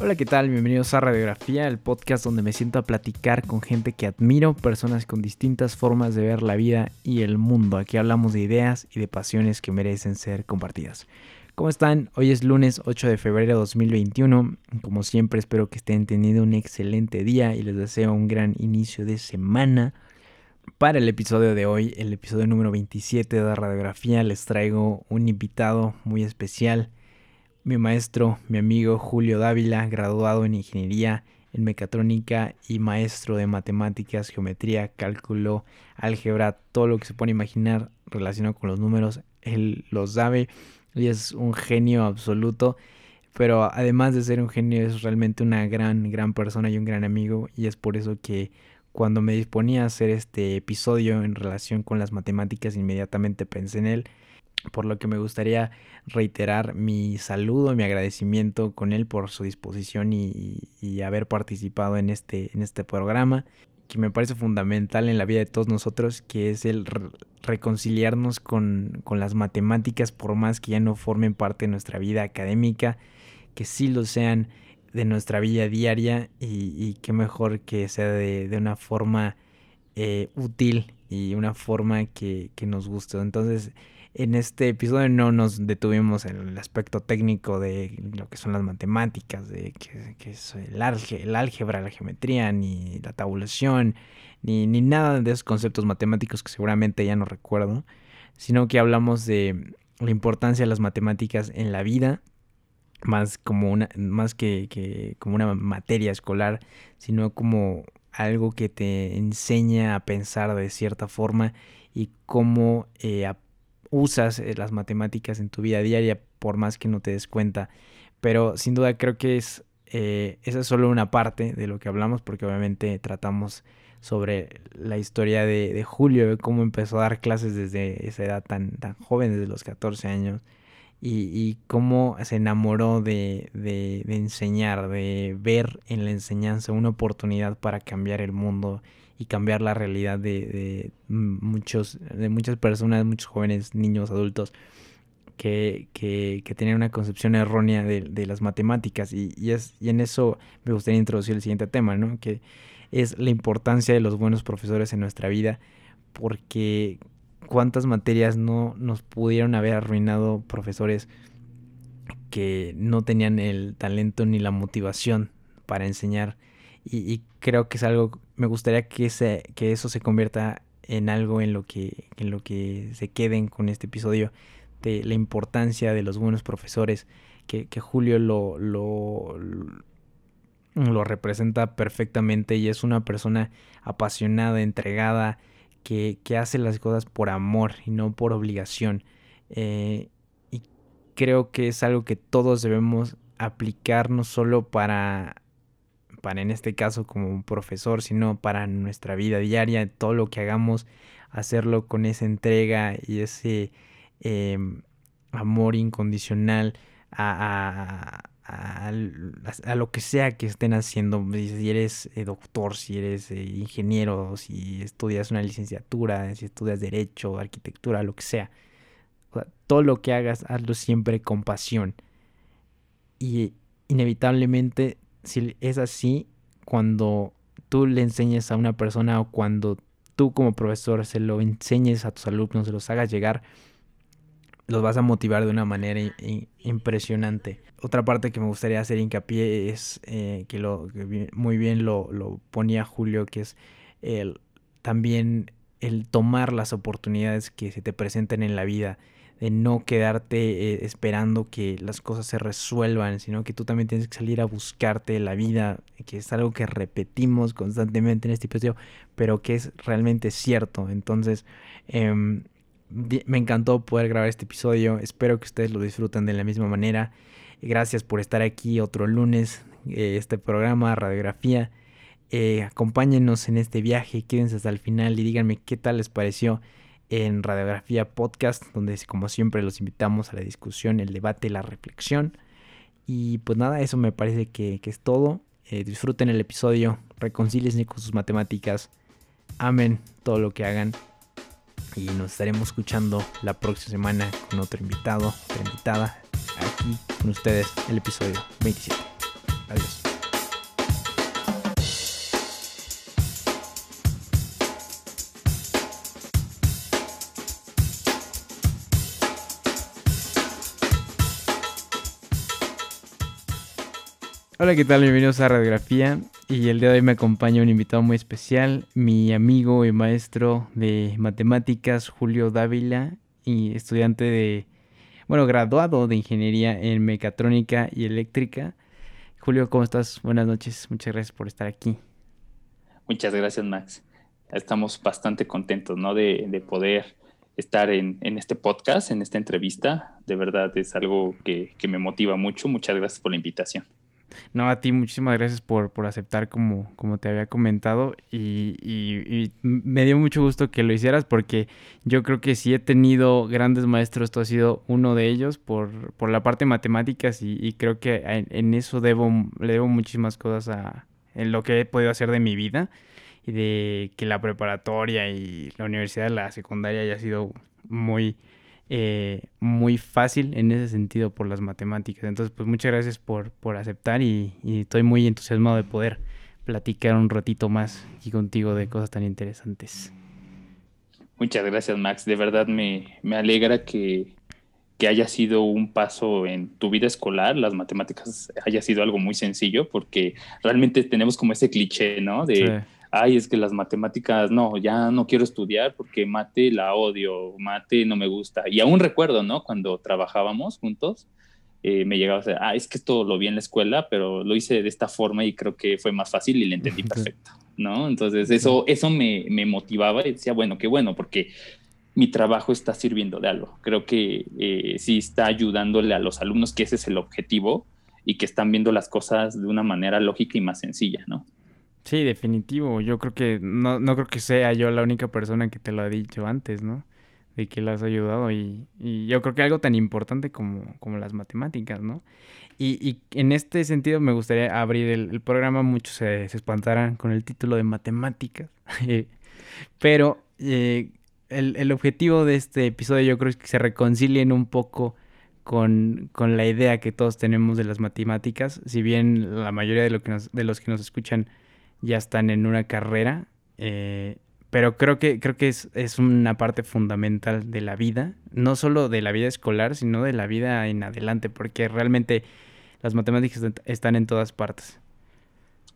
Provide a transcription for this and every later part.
Hola, ¿qué tal? Bienvenidos a Radiografía, el podcast donde me siento a platicar con gente que admiro, personas con distintas formas de ver la vida y el mundo. Aquí hablamos de ideas y de pasiones que merecen ser compartidas. ¿Cómo están? Hoy es lunes 8 de febrero de 2021. Como siempre, espero que estén teniendo un excelente día y les deseo un gran inicio de semana. Para el episodio de hoy, el episodio número 27 de Radiografía, les traigo un invitado muy especial mi maestro, mi amigo Julio Dávila, graduado en ingeniería en mecatrónica y maestro de matemáticas, geometría, cálculo, álgebra, todo lo que se puede imaginar relacionado con los números, él lo sabe y es un genio absoluto. Pero además de ser un genio, es realmente una gran, gran persona y un gran amigo. Y es por eso que cuando me disponía a hacer este episodio en relación con las matemáticas, inmediatamente pensé en él por lo que me gustaría reiterar mi saludo y mi agradecimiento con él por su disposición y, haber participado en este, en este programa que me parece fundamental en la vida de todos nosotros, que es el reconciliarnos con, las matemáticas, por más que ya no formen parte de nuestra vida académica, que sí lo sean de nuestra vida diaria y, y qué mejor que sea de, una forma eh, útil y una forma que, que nos guste. Entonces, en este episodio no nos detuvimos en el aspecto técnico de lo que son las matemáticas, de que, es el, álgebra, la geometría, ni la tabulación, ni, ni nada de esos conceptos matemáticos que seguramente ya no recuerdo, sino que hablamos de la importancia de las matemáticas en la vida, más como una, más que, que como una materia escolar, sino como algo que te enseña a pensar de cierta forma y cómo eh, usas eh, las matemáticas en tu vida diaria, por más que no te des cuenta. Pero sin duda creo que es, eh, esa es solo una parte de lo que hablamos, porque obviamente tratamos sobre la historia de, Julio, de cómo empezó a dar clases desde esa edad tan, tan joven, desde los 14 años, y, cómo se enamoró de, de, enseñar, de ver en la enseñanza una oportunidad para cambiar el mundo y cambiar la realidad de, muchos, de muchas personas, muchos jóvenes, niños, adultos, que, que, tenían una concepción errónea de, las matemáticas. Y, es, y en eso me gustaría introducir el siguiente tema, ¿no? que es la importancia de los buenos profesores en nuestra vida, porque cuántas materias no nos pudieron haber arruinado profesores que no tenían el talento ni la motivación para enseñar y, creo que es algo, me gustaría que, se, que eso se convierta en algo en lo, que, en lo que se queden con este episodio de la importancia de los buenos profesores, que, Julio lo, lo, lo representa perfectamente y es una persona apasionada, entregada, que, que, hace las cosas por amor y no por obligación. Eh, y creo que es algo que todos debemos aplicar no solo para para en este caso como un profesor, sino para nuestra vida diaria, todo lo que hagamos, hacerlo con esa entrega y ese em, amor incondicional a, a, lo que sea que estén haciendo, si eres eh, doctor, si eres eh, ingeniero, si estudias una licenciatura, si estudias derecho, arquitectura, lo que sea. todo lo que hagas, hazlo siempre con pasión. Y inevitablemente si es así, cuando tú le enseñes a una persona o cuando tú como profesor se lo enseñes a tus alumnos, se los hagas llegar, los vas a motivar de una manera impresionante. Otra parte que me gustaría hacer hincapié es eh, que, lo, muy bien lo, lo, ponía Julio, que es el, también el tomar las oportunidades que se te presenten en la vida de no quedarte eh, esperando que las cosas se resuelvan, sino que tú también tienes que salir a buscarte la vida, que es algo que repetimos constantemente en este episodio, pero que es realmente cierto. Entonces, em, me encantó poder grabar este episodio, espero que ustedes lo disfruten de la misma manera. Gracias por estar aquí otro lunes, eh, este programa, radiografía. Eh, acompáñenos en este viaje, quédense hasta el final y díganme qué tal les pareció en Radiografía Podcast, donde como siempre los invitamos a la discusión, el debate, la reflexión. Y pues nada, eso me parece que, es todo. Eh, disfruten el episodio, reconcíliense con sus matemáticas, amen todo lo que hagan. Y nos estaremos escuchando la próxima semana con otro invitado, otra invitada, aquí con ustedes, el episodio 27. Hola, ¿qué tal? Bienvenidos a Radiografía. Y el día de hoy me acompaña un invitado muy especial, mi amigo y maestro de matemáticas, Julio Dávila, y estudiante de, bueno, graduado de ingeniería en mecatrónica y eléctrica. Julio, ¿cómo estás? Buenas noches, muchas gracias por estar aquí. Muchas gracias, Max. Estamos bastante contentos, ¿no? De, de poder estar en, en, este podcast, en esta entrevista. De verdad es algo que, que me motiva mucho. Muchas gracias por la invitación. No, a ti muchísimas gracias por, por aceptar como, como te había comentado y, y, me dio mucho gusto que lo hicieras porque yo creo que si he tenido grandes maestros, tú has sido uno de ellos por, por la parte de matemáticas y, creo que en, eso le debo muchísimas cosas a en lo que he podido hacer de mi vida y de que la preparatoria y la universidad, la secundaria haya sido muy eh, muy fácil en ese sentido por las matemáticas. Entonces, pues muchas gracias por, por aceptar y, estoy muy entusiasmado de poder platicar un ratito más aquí contigo de cosas tan interesantes. Muchas gracias, Max. De verdad me, me alegra que, que haya sido un paso en tu vida escolar, las matemáticas haya sido algo muy sencillo, porque realmente tenemos como ese cliché, ¿no? De, ay, es que las matemáticas, no, ya no quiero estudiar porque mate la odio, mate no me gusta. Y aún recuerdo, ¿no? Cuando trabajábamos juntos, eh, me llegaba a decir, ah, es que esto lo vi en la escuela, pero lo hice de esta forma y creo que fue más fácil y le entendí perfecto, ¿no? Entonces eso, eso me, me motivaba y decía, bueno, qué bueno, porque mi trabajo está sirviendo de algo. Creo que eh, sí está ayudándole a los alumnos, que ese es el objetivo, y que están viendo las cosas de una manera lógica y más sencilla, ¿no? Sí, definitivo. Yo creo que no, no creo que sea yo la única persona que te lo ha dicho antes, ¿no? De que le has ayudado y, y yo creo que algo tan importante como, como las matemáticas, ¿no? Y, y en este sentido me gustaría abrir el, programa, muchos se, se, espantarán con el título de matemáticas, pero eh, el, el, objetivo de este episodio yo creo es que se reconcilien un poco con, con, la idea que todos tenemos de las matemáticas, si bien la mayoría de, lo que nos, de los que nos escuchan ya están en una carrera, eh, pero creo que, creo que es, es, una parte fundamental de la vida, no solo de la vida escolar, sino de la vida en adelante, porque realmente las matemáticas están en todas partes.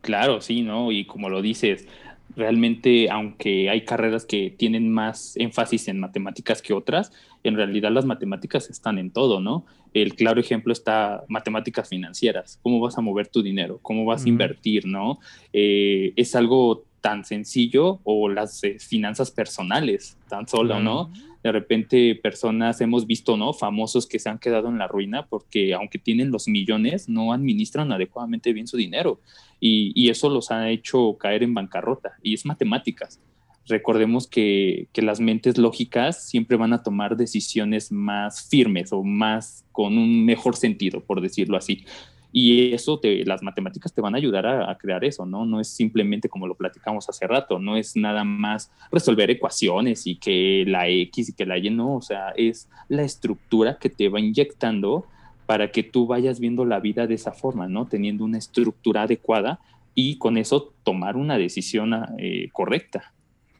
Claro, sí, ¿no? Y como lo dices, realmente, aunque hay carreras que tienen más énfasis en matemáticas que otras, en realidad las matemáticas están en todo, ¿no? El claro ejemplo está matemáticas financieras, cómo vas a mover tu dinero, cómo vas a invertir, ¿no? Eh, es algo tan sencillo o las eh, finanzas personales, tan solo, ¿no? De repente personas hemos visto, ¿no? Famosos que se han quedado en la ruina porque aunque tienen los millones, no administran adecuadamente bien su dinero y, y eso los ha hecho caer en bancarrota y es matemáticas. Recordemos que, que, las mentes lógicas siempre van a tomar decisiones más firmes o más con un mejor sentido, por decirlo así. Y eso, te, las matemáticas te van a ayudar a, crear eso, ¿no? No es simplemente como lo platicamos hace rato, no es nada más resolver ecuaciones y que la X y que la Y, no, o sea, es la estructura que te va inyectando para que tú vayas viendo la vida de esa forma, ¿no? Teniendo una estructura adecuada y con eso tomar una decisión eh, correcta.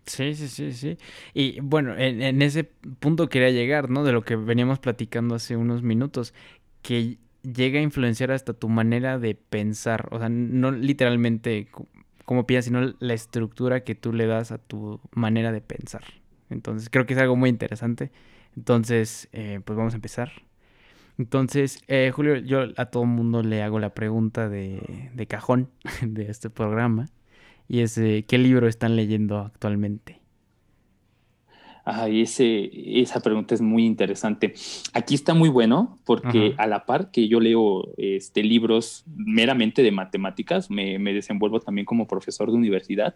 Sí, sí, sí, sí. Y bueno, en, en, ese punto quería llegar, ¿no? De lo que veníamos platicando hace unos minutos, que llega a influenciar hasta tu manera de pensar. O sea, no literalmente como piensas, sino la estructura que tú le das a tu manera de pensar. Entonces, creo que es algo muy interesante. Entonces, eh, pues vamos a empezar. Entonces, eh, Julio, yo a todo mundo le hago la pregunta de, de cajón de este programa. Y es, eh, ¿qué libro están leyendo actualmente? Ay, ese, esa pregunta es muy interesante. Aquí está muy bueno porque a la par que yo leo este, libros meramente de matemáticas, me, me, desenvuelvo también como profesor de universidad.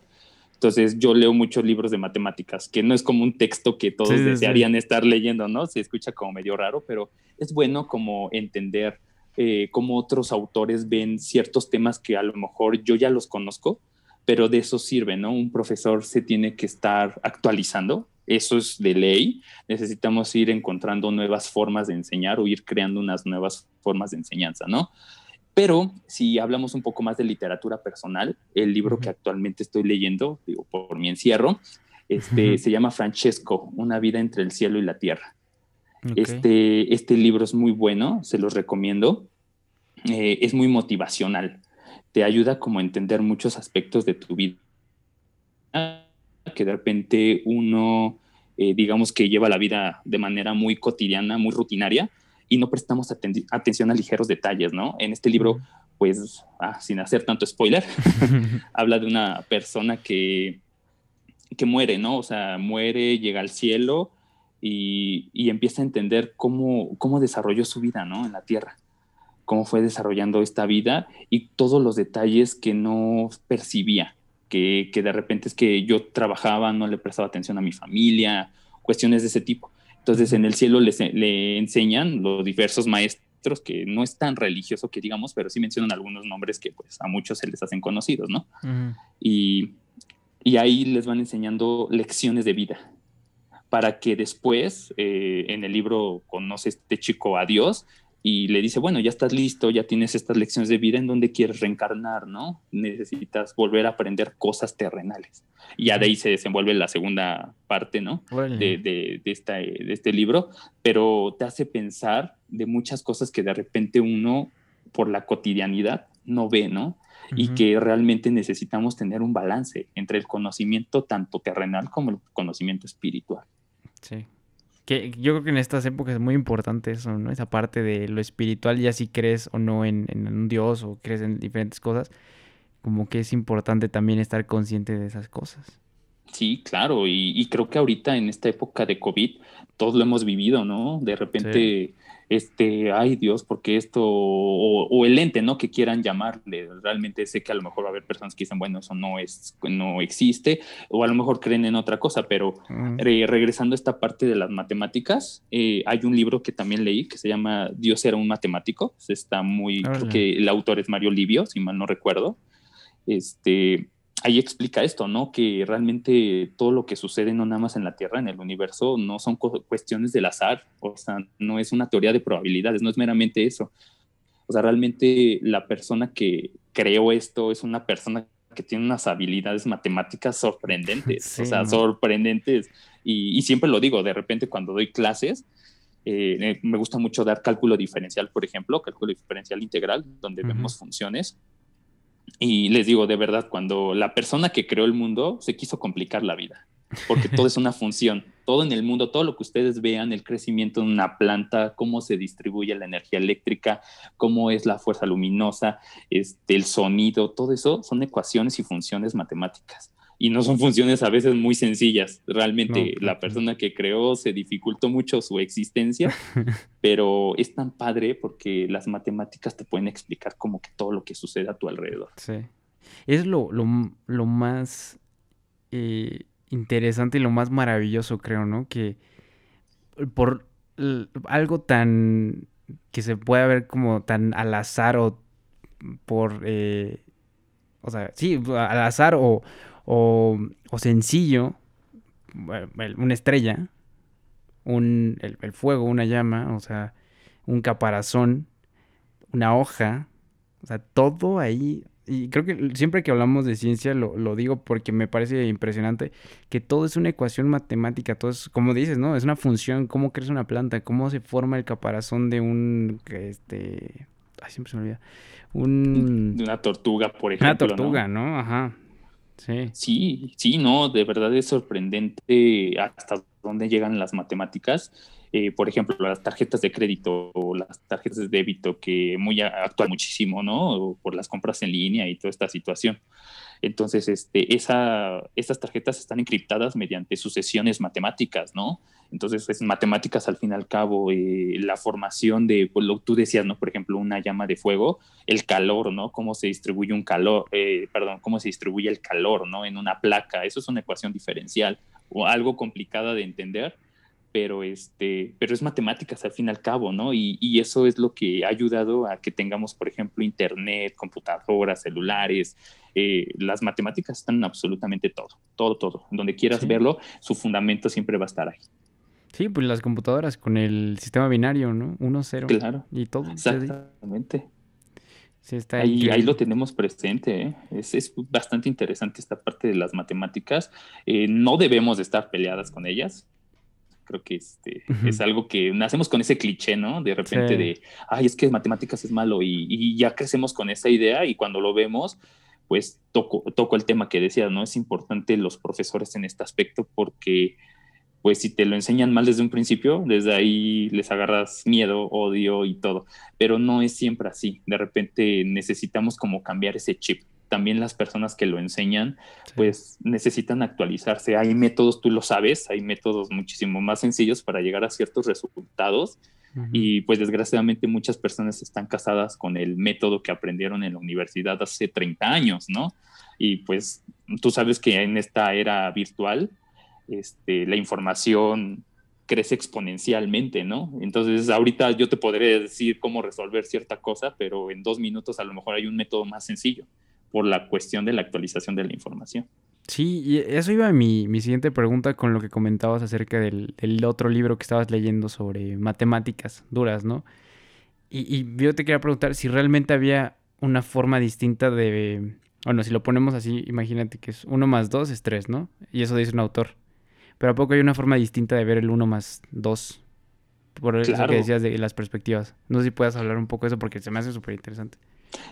Entonces yo leo muchos libros de matemáticas, que no es como un texto que todos desearían estar leyendo, ¿no? Se escucha como medio raro, pero es bueno como entender eh, cómo otros autores ven ciertos temas que a lo mejor yo ya los conozco, pero de eso sirve, ¿no? Un profesor se tiene que estar actualizando eso es de ley. Necesitamos ir encontrando nuevas formas de enseñar o ir creando unas nuevas formas de enseñanza, ¿no? Pero si hablamos un poco más de literatura personal, el libro que actualmente estoy leyendo, digo, por mi encierro, este, se llama Francesco, Una vida entre el cielo y la tierra. Este, este libro es muy bueno, se los recomiendo. Eh, es muy motivacional. Te ayuda como a entender muchos aspectos de tu vida, que de repente uno, eh, digamos que lleva la vida de manera muy cotidiana, muy rutinaria, y no prestamos atención a ligeros detalles, ¿no? En este libro, pues, ah, sin hacer tanto spoiler, habla de una persona que, que muere, ¿no? O sea, muere, llega al cielo y, y empieza a entender cómo, cómo desarrolló su vida, ¿no? En la tierra cómo fue desarrollando esta vida y todos los detalles que no percibía, que, que, de repente es que yo trabajaba, no le prestaba atención a mi familia, cuestiones de ese tipo. Entonces en el cielo le, le enseñan los diversos maestros que no es tan religioso que digamos, pero sí mencionan algunos nombres que pues a muchos se les hacen conocidos, ¿no? y, y, ahí les van enseñando lecciones de vida para que después eh, en el libro conoce este chico a Dios y le dice, bueno, ya estás listo, ya tienes estas lecciones de vida en donde quieres reencarnar, ¿no? Necesitas volver a aprender cosas terrenales. Y ya de ahí se desenvuelve la segunda parte, ¿no? De, de, esta, de este libro, pero te hace pensar de muchas cosas que de repente uno, por la cotidianidad, no ve, ¿no? Y que realmente necesitamos tener un balance entre el conocimiento tanto terrenal como el conocimiento espiritual. Sí. Que yo creo que en estas épocas es muy importante eso, ¿no? Esa parte de lo espiritual, ya si crees o no en, un Dios o crees en diferentes cosas, como que es importante también estar consciente de esas cosas. Sí, claro, y, creo que ahorita en esta época de COVID todos lo hemos vivido, ¿no? De repente este, ay Dios, porque esto, o, el ente, ¿no? Que quieran llamarle. Realmente sé que a lo mejor va a haber personas que dicen, bueno, eso no, es, no existe, o a lo mejor creen en otra cosa, pero regresando a esta parte de las matemáticas, eh, hay un libro que también leí que se llama Dios era un matemático. Está muy, creo que el autor es Mario Livio, si mal no recuerdo. Este, ahí explica esto, ¿no? Que realmente todo lo que sucede no nada más en la Tierra, en el universo, no son cuestiones del azar, o sea, no es una teoría de probabilidades, no es meramente eso. O sea, realmente la persona que creó esto es una persona que tiene unas habilidades matemáticas sorprendentes, o sea, sorprendentes. Y, siempre lo digo, de repente cuando doy clases, eh, me gusta mucho dar cálculo diferencial, por ejemplo, cálculo diferencial integral, donde vemos funciones y les digo, de verdad, cuando la persona que creó el mundo se quiso complicar la vida, porque todo es una función, todo en el mundo, todo lo que ustedes vean, el crecimiento de una planta, cómo se distribuye la energía eléctrica, cómo es la fuerza luminosa, este, el sonido, todo eso son ecuaciones y funciones matemáticas y no son funciones a veces muy sencillas. Realmente la persona que creó se dificultó mucho su existencia, pero es tan padre porque las matemáticas te pueden explicar como que todo lo que sucede a tu alrededor. Sí. Es lo, más eh, interesante y lo más maravilloso, creo, ¿no? Que por algo tan que se puede ver como tan al azar o por... Eh, o sea, sí, al azar o, o, sencillo, una estrella, un, el, fuego, una llama, o sea, un caparazón, una hoja, o sea, todo ahí. Y creo que siempre que hablamos de ciencia lo, lo, digo porque me parece impresionante que todo es una ecuación matemática, todo es, como dices, ¿no? Es una función, cómo crece una planta, cómo se forma el caparazón de un, este, ay, siempre se me olvida, un... De una tortuga, por ejemplo. Una tortuga, ¿no? Ajá. Sí. sí, no, de verdad es sorprendente hasta dónde llegan las matemáticas. Eh, por ejemplo, las tarjetas de crédito o las tarjetas de débito que muy actúan muchísimo, ¿no? Por las compras en línea y toda esta situación. Entonces, este, tarjetas están encriptadas mediante sucesiones matemáticas, ¿no? Entonces, es matemáticas al fin y al cabo, eh, la formación de, pues, lo que tú decías, ¿no? Por ejemplo, una llama de fuego, el calor, ¿no? Cómo se distribuye un calor, eh, perdón, cómo se distribuye el calor, ¿no? En una placa, eso es una ecuación diferencial o algo complicada de entender, pero, este, pero es matemáticas al fin y al cabo, ¿no? Y, y, eso es lo que ha ayudado a que tengamos, por ejemplo, internet, computadoras, celulares. Eh, las matemáticas están en absolutamente todo, todo, todo. Donde quieras verlo, su fundamento siempre va a estar ahí. Sí, pues las computadoras con el sistema binario, ¿no? 1-0. Claro. Y todo. Exactamente. Sí, está ahí, ahí lo tenemos presente. ¿eh? Es, es, bastante interesante esta parte de las matemáticas. Eh, no debemos de estar peleadas con ellas Creo que este, es algo que nacemos con ese cliché, ¿no? De repente de, ay, es que matemáticas es malo y, ya crecemos con esa idea y cuando lo vemos, pues toco, toco el tema que decías, ¿no? Es importante los profesores en este aspecto porque pues si te lo enseñan mal desde un principio, desde ahí les agarras miedo, odio y todo. Pero no es siempre así. De repente necesitamos como cambiar ese chip. También las personas que lo enseñan, pues necesitan actualizarse. Hay métodos, tú lo sabes, hay métodos muchísimo más sencillos para llegar a ciertos resultados. Y pues desgraciadamente muchas personas están casadas con el método que aprendieron en la universidad hace 30 años, ¿no? Y pues tú sabes que en esta era virtual, este, la información crece exponencialmente, ¿no? Entonces, ahorita yo te podré decir cómo resolver cierta cosa, pero en dos minutos a lo mejor hay un método más sencillo por la cuestión de la actualización de la información. Sí, y eso iba a mi, mi siguiente pregunta con lo que comentabas acerca del, otro libro que estabas leyendo sobre matemáticas duras, ¿no? Y, y yo te quería preguntar si realmente había una forma distinta de... Bueno, si lo ponemos así, imagínate que es uno más dos es tres, ¿no? Y eso dice un autor. Pero ¿a poco hay una forma distinta de ver el 1 más 2? Por eso que decías de las perspectivas. No sé si puedas hablar un poco de eso porque se me hace súper interesante.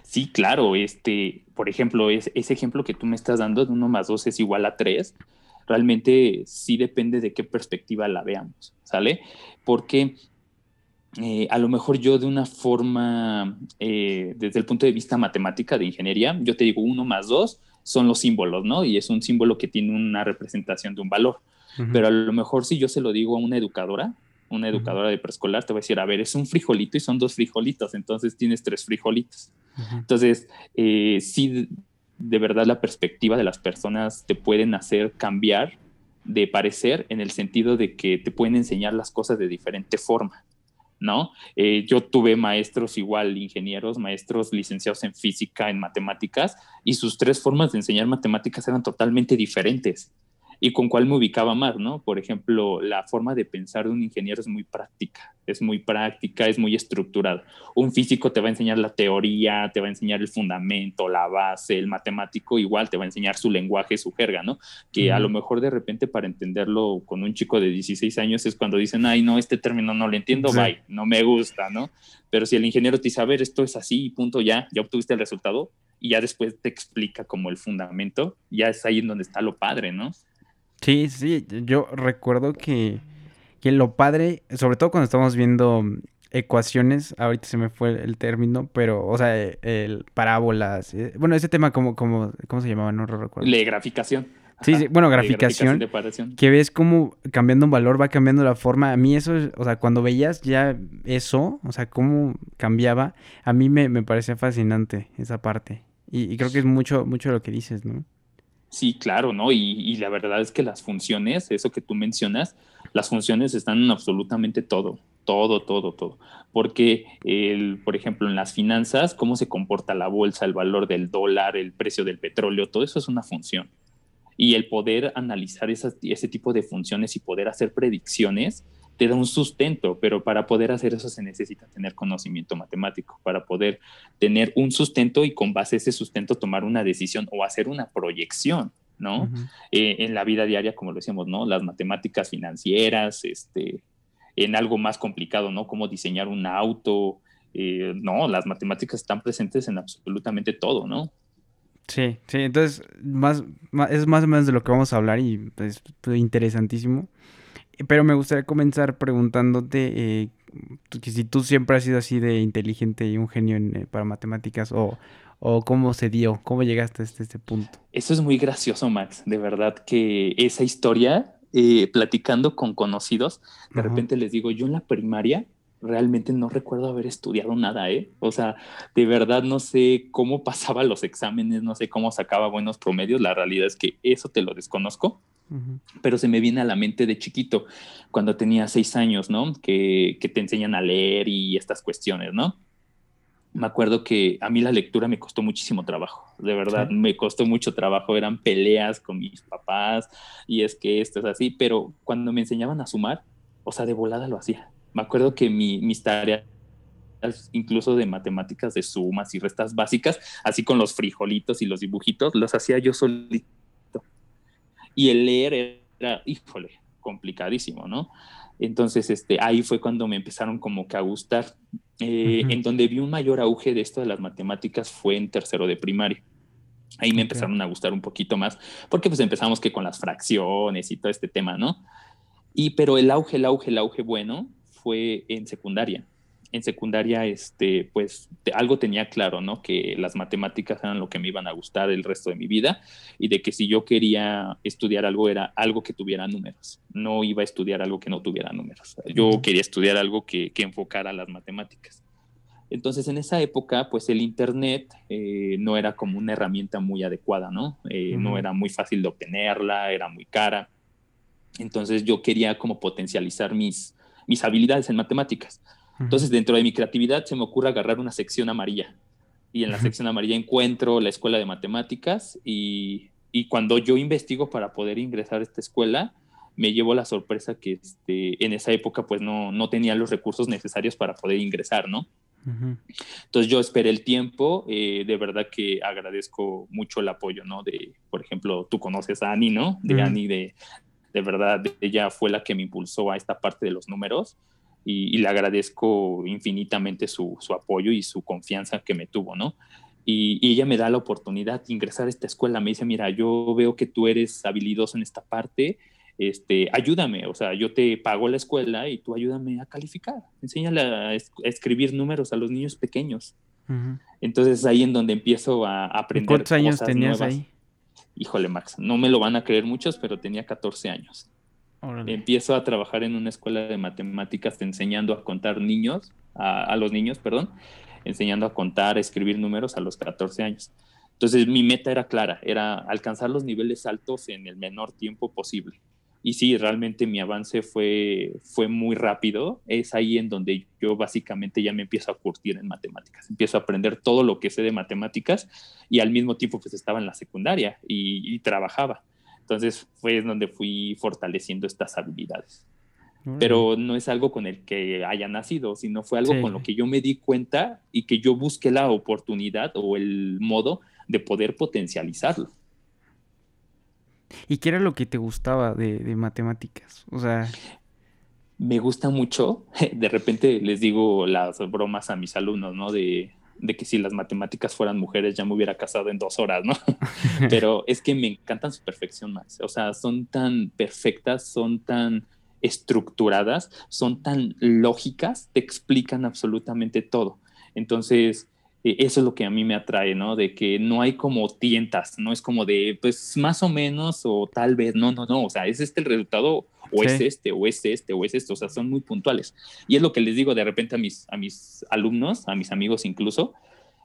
Sí, claro. Este, por ejemplo, ese ejemplo que tú me estás dando de 1 más 2 es igual a 3. Realmente sí depende de qué perspectiva la veamos, ¿sale? Porque eh, a lo mejor yo de una forma, eh, desde el punto de vista matemática de ingeniería, yo te digo 1 más 2 son los símbolos, ¿no? Y es un símbolo que tiene una representación de un valor. Pero a lo mejor si yo se lo digo a una educadora, una educadora de preescolar, te va a decir, a ver, es un frijolito y son dos frijolitos, entonces tienes tres frijolitos. Entonces, eh, sí, de verdad la perspectiva de las personas te pueden hacer cambiar de parecer en el sentido de que te pueden enseñar las cosas de diferente forma. ¿no? Eh, yo tuve maestros igual, ingenieros, maestros licenciados en física, en matemáticas, y sus tres formas de enseñar matemáticas eran totalmente diferentes y con cuál me ubicaba más, ¿no? Por ejemplo, la forma de pensar de un ingeniero es muy práctica, es muy práctica, es muy estructurada. Un físico te va a enseñar la teoría, te va a enseñar el fundamento, la base, el matemático igual te va a enseñar su lenguaje, su jerga, ¿no? Que a lo mejor de repente para entenderlo con un chico de 16 años es cuando dicen, ay, no, este término no lo entiendo, bye, no me gusta, ¿no? Pero si el ingeniero te dice, a ver, esto es así, punto, ya, ya obtuviste el resultado, y ya después te explica como el fundamento, ya es ahí en donde está lo padre, ¿no? Sí, sí, yo recuerdo que, lo padre, sobre todo cuando estamos viendo ecuaciones, ahorita se me fue el término, pero, o sea, el parábolas, eh, bueno, ese tema, como, como, ¿cómo se llamaba? No lo recuerdo. La graficación. Sí, sí, bueno, graficación, graficación que ves cómo cambiando un valor va cambiando la forma. A mí eso, o sea, cuando veías ya eso, o sea, cómo cambiaba, a mí me, me parecía fascinante esa parte. Y, y creo que es mucho, mucho lo que dices, ¿no? Sí, claro, ¿no? Y, la verdad es que las funciones, eso que tú mencionas, las funciones están en absolutamente todo, todo, todo, todo. Porque, el, por ejemplo, en las finanzas, cómo se comporta la bolsa, el valor del dólar, el precio del petróleo, todo eso es una función. Y el poder analizar ese tipo de funciones y poder hacer predicciones, te da un sustento, pero para poder hacer eso se necesita tener conocimiento matemático, para poder tener un sustento y con base a ese sustento tomar una decisión o hacer una proyección, ¿no? Eh, en la vida diaria, como lo decíamos, ¿no? Las matemáticas financieras, este, en algo más complicado, ¿no? Como diseñar un auto, eh, no, las matemáticas están presentes en absolutamente todo, ¿no? Sí, sí, entonces más, es más o menos de lo que vamos a hablar y es interesantísimo. Pero me gustaría comenzar preguntándote eh, que si tú siempre has sido así de inteligente y un genio eh, para matemáticas o, o cómo se dio, cómo llegaste hasta este punto. Eso es muy gracioso, Max. De verdad que esa historia, eh, platicando con conocidos, de repente les digo, yo en la primaria realmente no recuerdo haber estudiado nada, ¿eh? O sea, de verdad no sé cómo pasaba los exámenes, no sé cómo sacaba buenos promedios, la realidad es que eso te lo desconozco, pero se me viene a la mente de chiquito, cuando tenía seis años, ¿no? Que, te enseñan a leer y estas cuestiones, ¿no? Me acuerdo que a mí la lectura me costó muchísimo trabajo, de verdad, me costó mucho trabajo, eran peleas con mis papás y es que esto es así, pero cuando me enseñaban a sumar, o sea, de volada lo hacía. Me acuerdo que mi, mis tareas incluso de matemáticas de sumas y restas básicas, así con los frijolitos y los dibujitos, los hacía yo solito y el leer era, híjole, complicadísimo, ¿no? Entonces, este, ahí fue cuando me empezaron como que a gustar. Eh, en donde vi un mayor auge de esto de las matemáticas fue en tercero de primaria. Ahí me empezaron a gustar un poquito más, porque pues empezamos que con las fracciones y todo este tema, ¿no? Y pero el auge, el auge, el auge bueno fue en secundaria en secundaria, este, pues algo tenía claro, ¿no? Que las matemáticas eran lo que me iban a gustar el resto de mi vida y de que si yo quería estudiar algo era algo que tuviera números. No iba a estudiar algo que no tuviera números. Yo quería estudiar algo que, que enfocara las matemáticas. Entonces, en esa época, pues el Internet eh, no era como una herramienta muy adecuada, ¿no? Eh, no era muy fácil de obtenerla, era muy cara. Entonces, yo quería como potencializar mis, mis habilidades en matemáticas. Entonces, dentro de mi creatividad se me ocurre agarrar una sección amarilla. Y en la sección amarilla encuentro la escuela de matemáticas y, cuando yo investigo para poder ingresar a esta escuela, me llevo la sorpresa que este, en esa época pues no, no tenía los recursos necesarios para poder ingresar, ¿no? Entonces yo esperé el tiempo, eh, de verdad que agradezco mucho el apoyo, ¿no? De, por ejemplo, tú conoces a Ani, ¿no? De Ani, de, de verdad, ella fue la que me impulsó a esta parte de los números y, le agradezco infinitamente su, apoyo y su confianza que me tuvo, ¿no? Y, ella me da la oportunidad de ingresar a esta escuela. Me dice, mira, yo veo que tú eres habilidoso en esta parte, este, ayúdame, o sea, yo te pago la escuela y tú ayúdame a calificar. Enséñale a, escribir números a los niños pequeños. Entonces ahí en donde empiezo a aprender. ¿Cuántos años tenías ahí? Híjole, Max, no me lo van a creer muchos, pero tenía 14 años. Empiezo a trabajar en una escuela de matemáticas enseñando a contar niños, a, los niños, perdón, enseñando a contar, a escribir números a los 14 años. Entonces mi meta era clara, era alcanzar los niveles altos en el menor tiempo posible. Y sí, realmente mi avance fue, fue muy rápido. Es ahí en donde yo básicamente ya me empiezo a curtir en matemáticas. Empiezo a aprender todo lo que sé de matemáticas y al mismo tiempo pues estaba en la secundaria y trabajaba. Entonces fue donde fui fortaleciendo estas habilidades. Pero no es algo con el que haya nacido, sino fue algo con lo que yo me di cuenta y que yo busqué la oportunidad o el modo de poder potencializarlo. ¿Y qué era lo que te gustaba de, matemáticas? O sea... Me gusta mucho, de repente les digo las bromas a mis alumnos, ¿no? De, de que si las matemáticas fueran mujeres ya me hubiera casado en dos horas, ¿no? Pero es que me encantan su perfección más. O sea, son tan perfectas, son tan estructuradas, son tan lógicas, te explican absolutamente todo. Entonces, eso es lo que a mí me atrae, ¿no? De que no hay como tientas, no es como de, pues más o menos o tal vez, no, no, no, o sea, es este el resultado o es este, o es este, o es esto, o sea, son muy puntuales. Y es lo que les digo de repente a mis, a mis alumnos, a mis amigos incluso,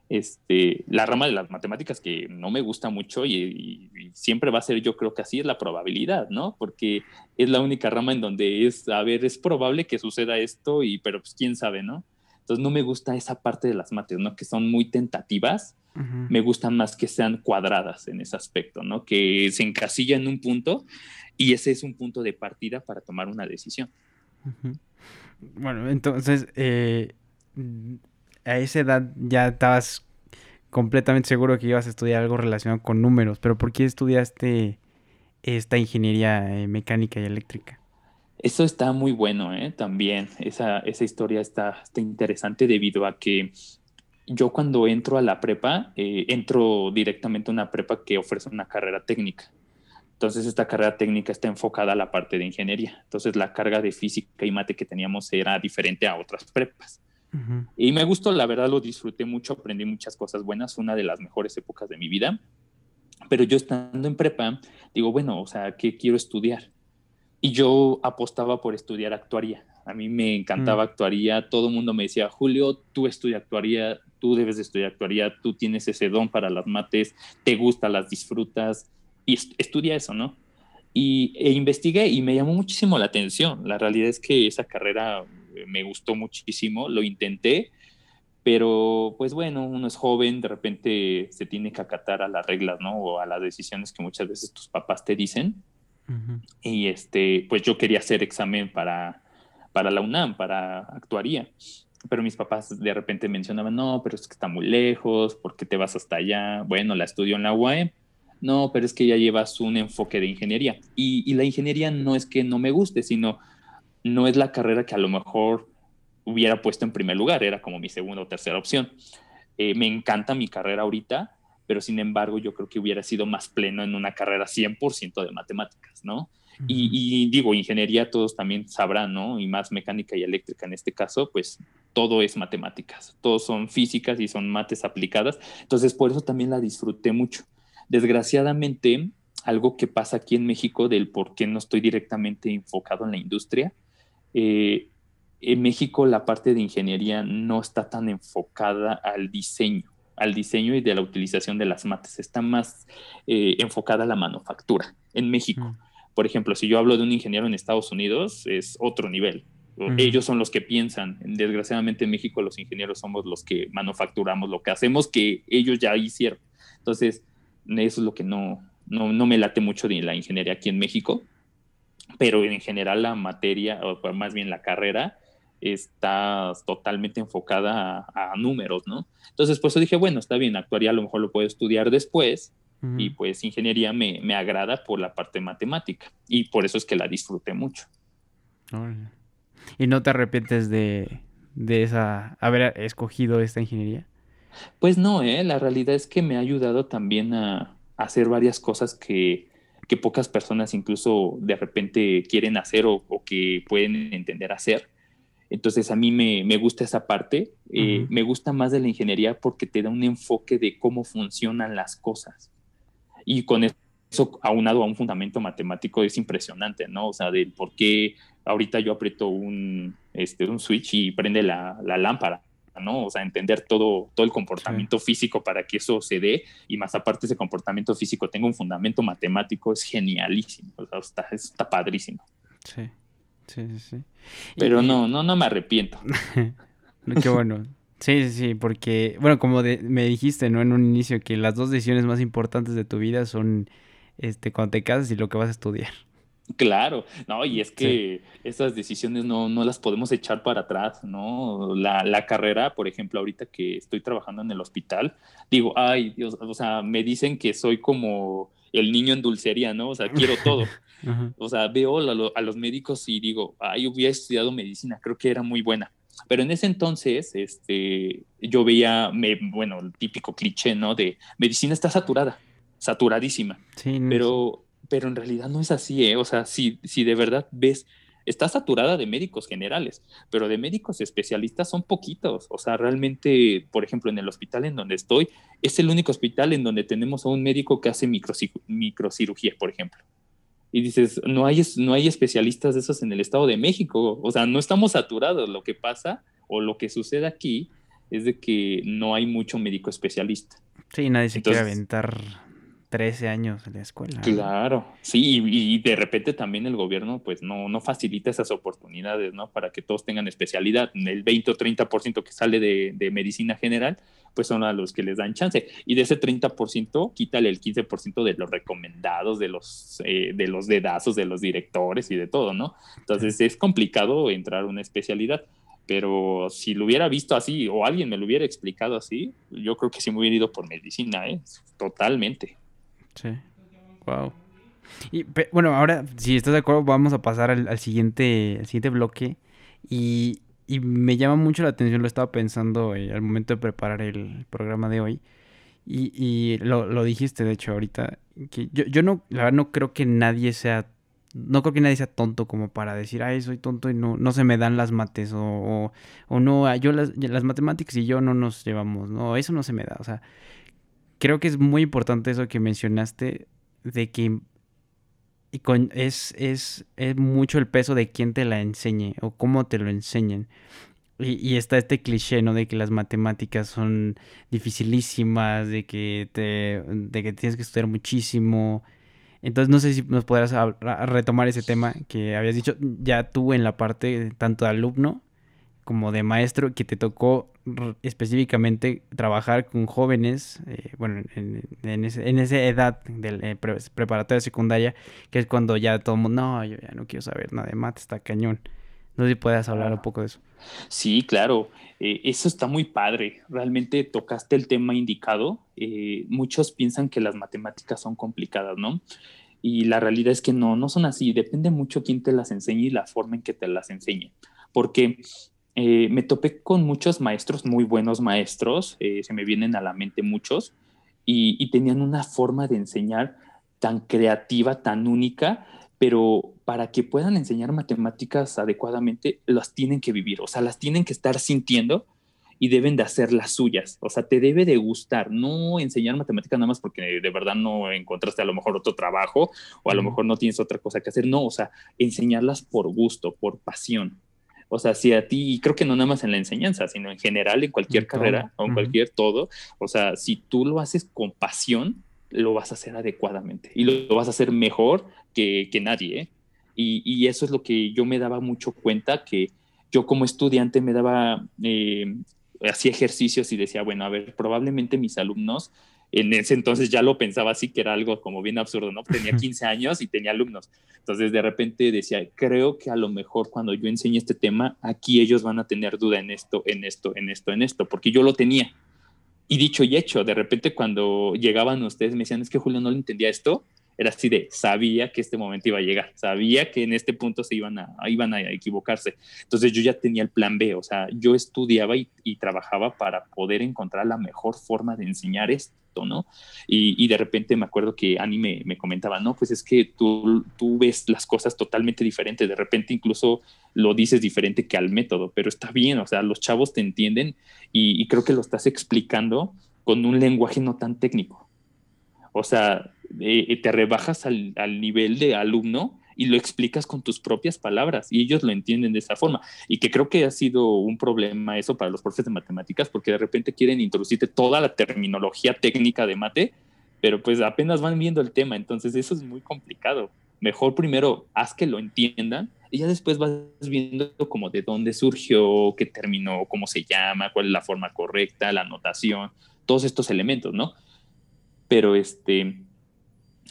este, la rama de las matemáticas que no me gusta mucho y, siempre va a ser, yo creo que así es la probabilidad, ¿no? Porque es la única rama en donde es, a ver, es probable que suceda esto, y, pero pues quién sabe, ¿no? Entonces no me gusta esa parte de las mates, ¿no? Que son muy tentativas. Me gustan más que sean cuadradas en ese aspecto, ¿no? Que se encasilla en un punto y ese es un punto de partida para tomar una decisión. Bueno, entonces, eh, a esa edad ya estabas completamente seguro que ibas a estudiar algo relacionado con números, pero ¿por qué estudiaste esta ingeniería eh, mecánica y eléctrica? Eso está muy bueno, ¿eh? También, esa, esa historia está, está, interesante debido a que yo cuando entro a la prepa, eh, entro directamente a una prepa que ofrece una carrera técnica. Entonces esta carrera técnica está enfocada a la parte de ingeniería. Entonces la carga de física y mate que teníamos era diferente a otras prepas. Y me gustó, la verdad lo disfruté mucho, aprendí muchas cosas buenas, una de las mejores épocas de mi vida. Pero yo estando en prepa, digo, bueno, o sea, ¿qué quiero estudiar? Y yo apostaba por estudiar actuaría. A mí me encantaba mm. actuaría, todo el mundo me decía, Julio, tú estudias actuaría, tú debes de estudiar actuaría, tú tienes ese don para las mates, te gusta, las disfrutas y estudia eso, ¿no? Y e investigué y me llamó muchísimo la atención. La realidad es que esa carrera eh, me gustó muchísimo, lo intenté, pero pues bueno, uno es joven, de repente se tiene que acatar a las reglas, ¿no? O a las decisiones que muchas veces tus papás te dicen. Y este, pues yo quería hacer examen para, para la UNAM, para actuaría. Pero mis papás de repente mencionaban, no, pero es que está muy lejos, ¿por qué te vas hasta allá? Bueno, la estudio en la UAM no, pero es que ya llevas un enfoque de ingeniería. Y, la ingeniería no es que no me guste, sino no es la carrera que a lo mejor hubiera puesto en primer lugar, era como mi segunda o tercera opción. Eh, me encanta mi carrera ahorita, pero sin embargo yo creo que hubiera sido más pleno en una carrera 100% de matemáticas, ¿no? y, digo, ingeniería todos también sabrán, ¿no? Y más mecánica y eléctrica en este caso, pues todo es matemáticas, todos son físicas y son mates aplicadas, entonces por eso también la disfruté mucho. Desgraciadamente, algo que pasa aquí en México del por qué no estoy directamente enfocado en la industria, eh, en México la parte de ingeniería no está tan enfocada al diseño, al diseño y de la utilización de las mates, está más eh, enfocada a la manufactura en México. Mm. Por ejemplo, si yo hablo de un ingeniero en Estados Unidos, es otro nivel. Ellos son los que piensan. Desgraciadamente en México los ingenieros somos los que manufacturamos lo que hacemos que ellos ya hicieron. Entonces, eso es lo que no, no, no me late mucho de la ingeniería aquí en México, pero en general la materia, o más bien la carrera, está totalmente enfocada a, números, ¿no? Entonces, pues yo dije, bueno, está bien, actuaría a lo mejor lo puedo estudiar después, y pues ingeniería me, me, agrada por la parte matemática, y por eso es que la disfruté mucho. ¿Y no te arrepientes de, de esa, haber escogido esta ingeniería? Pues no, ¿eh? la realidad es que me ha ayudado también a, hacer varias cosas que, que, pocas personas incluso de repente quieren hacer o, que pueden entender hacer. Entonces a mí me, me gusta esa parte, eh, me gusta más de la ingeniería porque te da un enfoque de cómo funcionan las cosas. Y con eso aunado a un fundamento matemático es impresionante, ¿no? O sea, del por qué ahorita yo aprieto un, este, un switch y prende la, la lámpara. ¿no? O sea, entender todo, todo el comportamiento físico para que eso se dé y más aparte ese comportamiento físico tenga un fundamento matemático es genialísimo, o sea, está, está padrísimo. Sí, sí, sí. Pero no, no, no me arrepiento. Qué bueno. Sí, sí, sí, porque, bueno, como me dijiste, ¿no? En un inicio que las dos decisiones más importantes de tu vida son este, cuando te casas y lo que vas a estudiar. Claro, no, y es que esas decisiones no, no, las podemos echar para atrás, ¿no? La, la, carrera, por ejemplo, ahorita que estoy trabajando en el hospital, digo, ay, Dios, o sea, me dicen que soy como el niño en dulcería, ¿no? O sea, quiero todo. O sea, veo a, a, los médicos y digo, ay, hubiera estudiado medicina, creo que era muy buena. Pero en ese entonces, este, yo veía, me, bueno, el típico cliché, ¿no? De medicina está saturada, saturadísima. Sí, pero pero en realidad no es así, ¿eh? O sea, si, si de verdad ves, está saturada de médicos generales, pero de médicos especialistas son poquitos. O sea, realmente, por ejemplo, en el hospital en donde estoy, es el único hospital en donde tenemos a un médico que hace microcirugía, por ejemplo. Y dices, no hay, no hay especialistas de esos en el Estado de México. O sea, no estamos saturados. Lo que pasa o lo que sucede aquí es de que no hay mucho médico especialista. Sí, nadie se quiere aventar 13 años en la escuela. Claro, sí, y, de repente también el gobierno pues no, no facilita esas oportunidades, ¿no? Para que todos tengan especialidad. El 20 o 30% que sale de, de, medicina general, pues son a los que les dan chance. Y de ese 30%, quítale el 15% de los recomendados, de los, eh, de los dedazos, de los directores y de todo, ¿no? Entonces es complicado entrar a una especialidad pero si lo hubiera visto así o alguien me lo hubiera explicado así, yo creo que sí me hubiera ido por medicina, ¿eh? totalmente. Sí. Wow. Y bueno, ahora, si estás de acuerdo, vamos a pasar al, siguiente, al siguiente bloque. Y, y, me llama mucho la atención, lo estaba pensando eh, al momento de preparar el programa de hoy. Y, y lo, lo, dijiste, de hecho, ahorita. Que yo, yo no, la verdad, no creo que nadie sea. No creo que nadie sea tonto como para decir, ay, soy tonto y no, no se me dan las mates. O, o, no, yo las, las matemáticas y yo no nos llevamos. No, eso no se me da. O sea, creo que es muy importante eso que mencionaste de que y con, es, es, es, mucho el peso de quién te la enseñe o cómo te lo enseñen. Y, y, está este cliché, ¿no? De que las matemáticas son dificilísimas, de que, te, de que tienes que estudiar muchísimo. Entonces no sé si nos podrás retomar ese tema que habías dicho ya tú en la parte tanto de alumno como de maestro que te tocó específicamente trabajar con jóvenes, eh, bueno, en, en, esa edad de eh, preparatoria secundaria, que es cuando ya todo el mundo, no, yo ya no quiero saber nada de mate, está cañón. No sé si puedas hablar un poco de eso. Sí, claro, eh, eso está muy padre. Realmente tocaste el tema indicado. muchos piensan que las matemáticas son complicadas, ¿no? Y la realidad es que no, no son así. Depende mucho quién te las enseñe y la forma en que te las enseñe. Porque eh, me topé con muchos maestros, muy buenos maestros, eh, se me vienen a la mente muchos, y, tenían una forma de enseñar tan creativa, tan única, pero para que puedan enseñar matemáticas adecuadamente, las tienen que vivir, o sea, las tienen que estar sintiendo y deben de hacer las suyas. O sea, te debe de gustar, no enseñar matemáticas nada más porque de verdad no encontraste a lo mejor otro trabajo o a lo mejor no tienes otra cosa que hacer. No, o sea, enseñarlas por gusto, por pasión. O sea, si a ti, y creo que no nada más en la enseñanza, sino en general, en cualquier carrera o en cualquier todo, o sea, si tú lo haces con pasión, lo vas a hacer adecuadamente y lo, vas a hacer mejor que, nadie. ¿eh? Y, eso es lo que yo me daba mucho cuenta, que yo como estudiante me daba, eh, hacía ejercicios y decía, bueno, a ver, probablemente mis alumnos en ese entonces ya lo pensaba así, que era algo como bien absurdo, ¿no? Tenía 15 años y tenía alumnos. Entonces de repente decía, creo que a lo mejor cuando yo enseñe este tema, aquí ellos van a tener duda en esto, en esto, en esto, en esto, porque yo lo tenía. Y dicho y hecho, de repente cuando llegaban ustedes me decían, es que Julio no le entendía esto, era así de, sabía que este momento iba a llegar, sabía que en este punto se iban a, iban a equivocarse. Entonces yo ya tenía el plan B, o sea, yo estudiaba y, y trabajaba para poder encontrar la mejor forma de enseñar esto ¿no? Y, de repente me acuerdo que Ani me, comentaba, no, pues es que tú, tú ves las cosas totalmente diferentes, de repente incluso lo dices diferente que al método, pero está bien, o sea, los chavos te entienden y, creo que lo estás explicando con un lenguaje no tan técnico. O sea, eh, te rebajas al, al nivel de alumno y lo explicas con tus propias palabras y ellos lo entienden de esa forma. Y que creo que ha sido un problema eso para los profes de matemáticas porque de repente quieren introducirte toda la terminología técnica de mate, pero pues apenas van viendo el tema, entonces eso es muy complicado. Mejor primero haz que lo entiendan y ya después vas viendo como de dónde surgió, qué terminó, cómo se llama, cuál es la forma correcta, la anotación, todos estos elementos, ¿no? Pero este,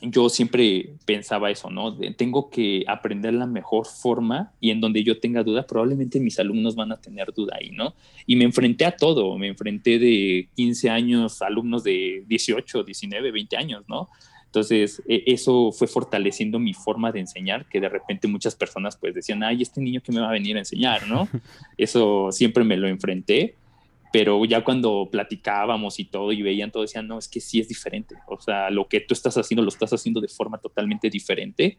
yo siempre pensaba eso, ¿no? tengo que aprender la mejor forma y en donde yo tenga duda, probablemente mis alumnos van a tener duda ahí, ¿no? Y me enfrenté a todo, me enfrenté de 15 años, alumnos de 18, 19, 20 años, ¿no? Entonces, e, eso fue fortaleciendo mi forma de enseñar, que de repente muchas personas pues decían, ay, este niño que me va a venir a enseñar, ¿no? Eso siempre me lo enfrenté pero ya cuando platicábamos y todo y veían todo, decían, no, es que sí es diferente. O sea, lo que tú estás haciendo lo estás haciendo de forma totalmente diferente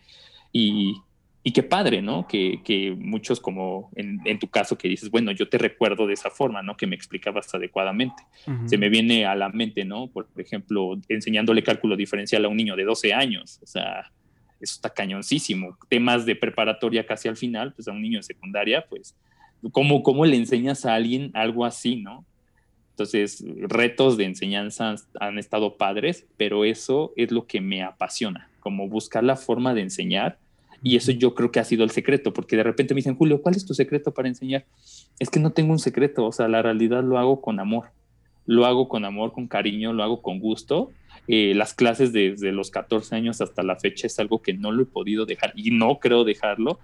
y, y qué padre, ¿no? Que, que muchos como en, en, tu caso que dices, bueno, yo te recuerdo de esa forma, ¿no? Que me explicabas adecuadamente. Se me viene a la mente, ¿no? Por ejemplo, enseñándole cálculo diferencial a un niño de 12 años, o sea, eso está cañoncísimo. Temas de preparatoria casi al final, pues a un niño de secundaria, pues ¿Cómo, ¿Cómo le enseñas a alguien algo así, no? Entonces, retos de enseñanza han estado padres, pero eso es lo que me apasiona, como buscar la forma de enseñar. Y eso yo creo que ha sido el secreto, porque de repente me dicen, Julio, ¿cuál es tu secreto para enseñar? Es que no tengo un secreto, o sea, la realidad lo hago con amor. Lo hago con amor, con cariño, lo hago con gusto. Eh, las clases desde los 14 años hasta la fecha es algo que no lo he podido dejar y no creo dejarlo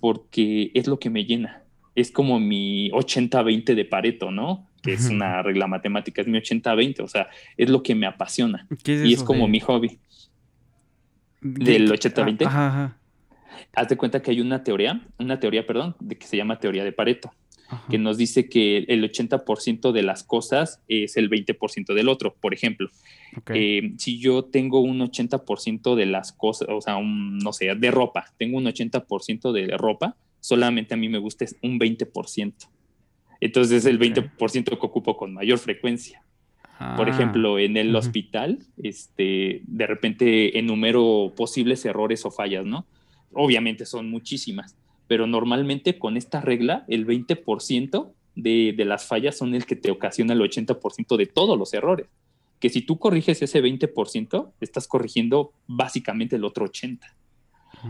porque es lo que me llena es como mi 80-20 de Pareto, ¿no? Que es una regla matemática, es mi 80-20, o sea, es lo que me apasiona. y es como mi hobby. Del 80-20. Ajá, Haz de cuenta que hay una teoría, una teoría, perdón, de que se llama teoría de Pareto, que nos dice que el 80% de las cosas es el 20% del otro. Por ejemplo, eh, si yo tengo un 80% de las cosas, o sea, un, no sé, de ropa, tengo un 80% de ropa, solamente a mí me gusta un 20%. Entonces es el 20% que ocupo con mayor frecuencia. Por ah, ejemplo, en el hospital, este, de repente enumero posibles errores o fallas, ¿no? Obviamente son muchísimas, pero normalmente con esta regla, el 20% de, de las fallas son el que te ocasiona el 80% de todos los errores. Que si tú corriges ese 20%, estás corrigiendo básicamente el otro 80%.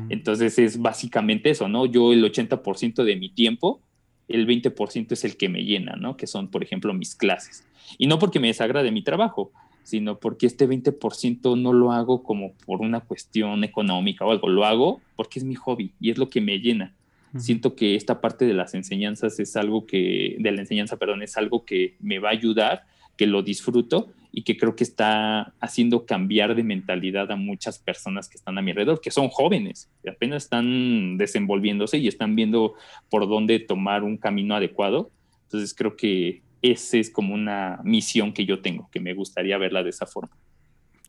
Entonces es básicamente eso, ¿no? Yo el 80% de mi tiempo, el 20% es el que me llena, ¿no? Que son, por ejemplo, mis clases. Y no porque me desagrade mi trabajo, sino porque este 20% no lo hago como por una cuestión económica o algo, lo hago porque es mi hobby y es lo que me llena. Siento que esta parte de las enseñanzas es algo que, de la enseñanza, perdón, es algo que me va a ayudar, que lo disfruto y que creo que está haciendo cambiar de mentalidad a muchas personas que están a mi alrededor, que son jóvenes, que apenas están desenvolviéndose y están viendo por dónde tomar un camino adecuado. Entonces creo que esa es como una misión que yo tengo, que me gustaría verla de esa forma.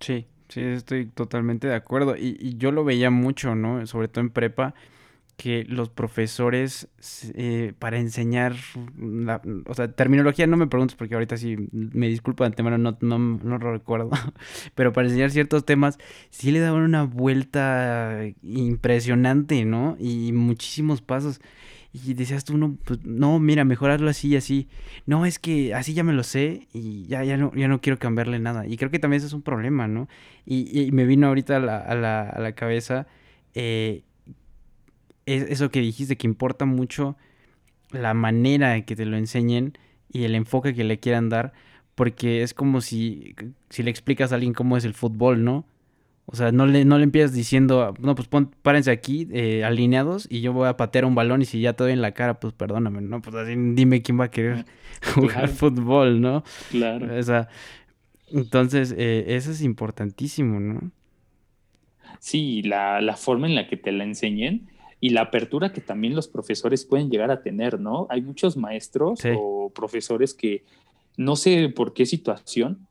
Sí, sí, estoy totalmente de acuerdo. Y, y yo lo veía mucho, ¿no? Sobre todo en prepa que los profesores eh, para enseñar, o sea, terminología no me preguntes porque ahorita sí me disculpo de antemano, no, no, no lo recuerdo, pero para enseñar ciertos temas sí le daban una vuelta impresionante, ¿no? Y muchísimos pasos. Y decías tú, no, pues, no, mira, mejorarlo así y así. No, es que así ya me lo sé y ya, ya, no, ya no quiero cambiarle nada. Y creo que también eso es un problema, ¿no? Y, me vino ahorita a la, a la, a la cabeza eh, es eso que dijiste, que importa mucho la manera de que te lo enseñen y el enfoque que le quieran dar, porque es como si, si le explicas a alguien cómo es el fútbol, ¿no? O sea, no le, no le empiezas diciendo, no, pues pon, párense aquí eh, alineados y yo voy a patear un balón y si ya te doy en la cara, pues perdóname, ¿no? Pues así dime quién va a querer jugar fútbol, ¿no? Claro. O sea, entonces, eh, eso es importantísimo, ¿no? Sí, la, la forma en la que te la enseñen y la apertura que también los profesores pueden llegar a tener, ¿no? Hay muchos maestros o profesores que no sé por qué situación,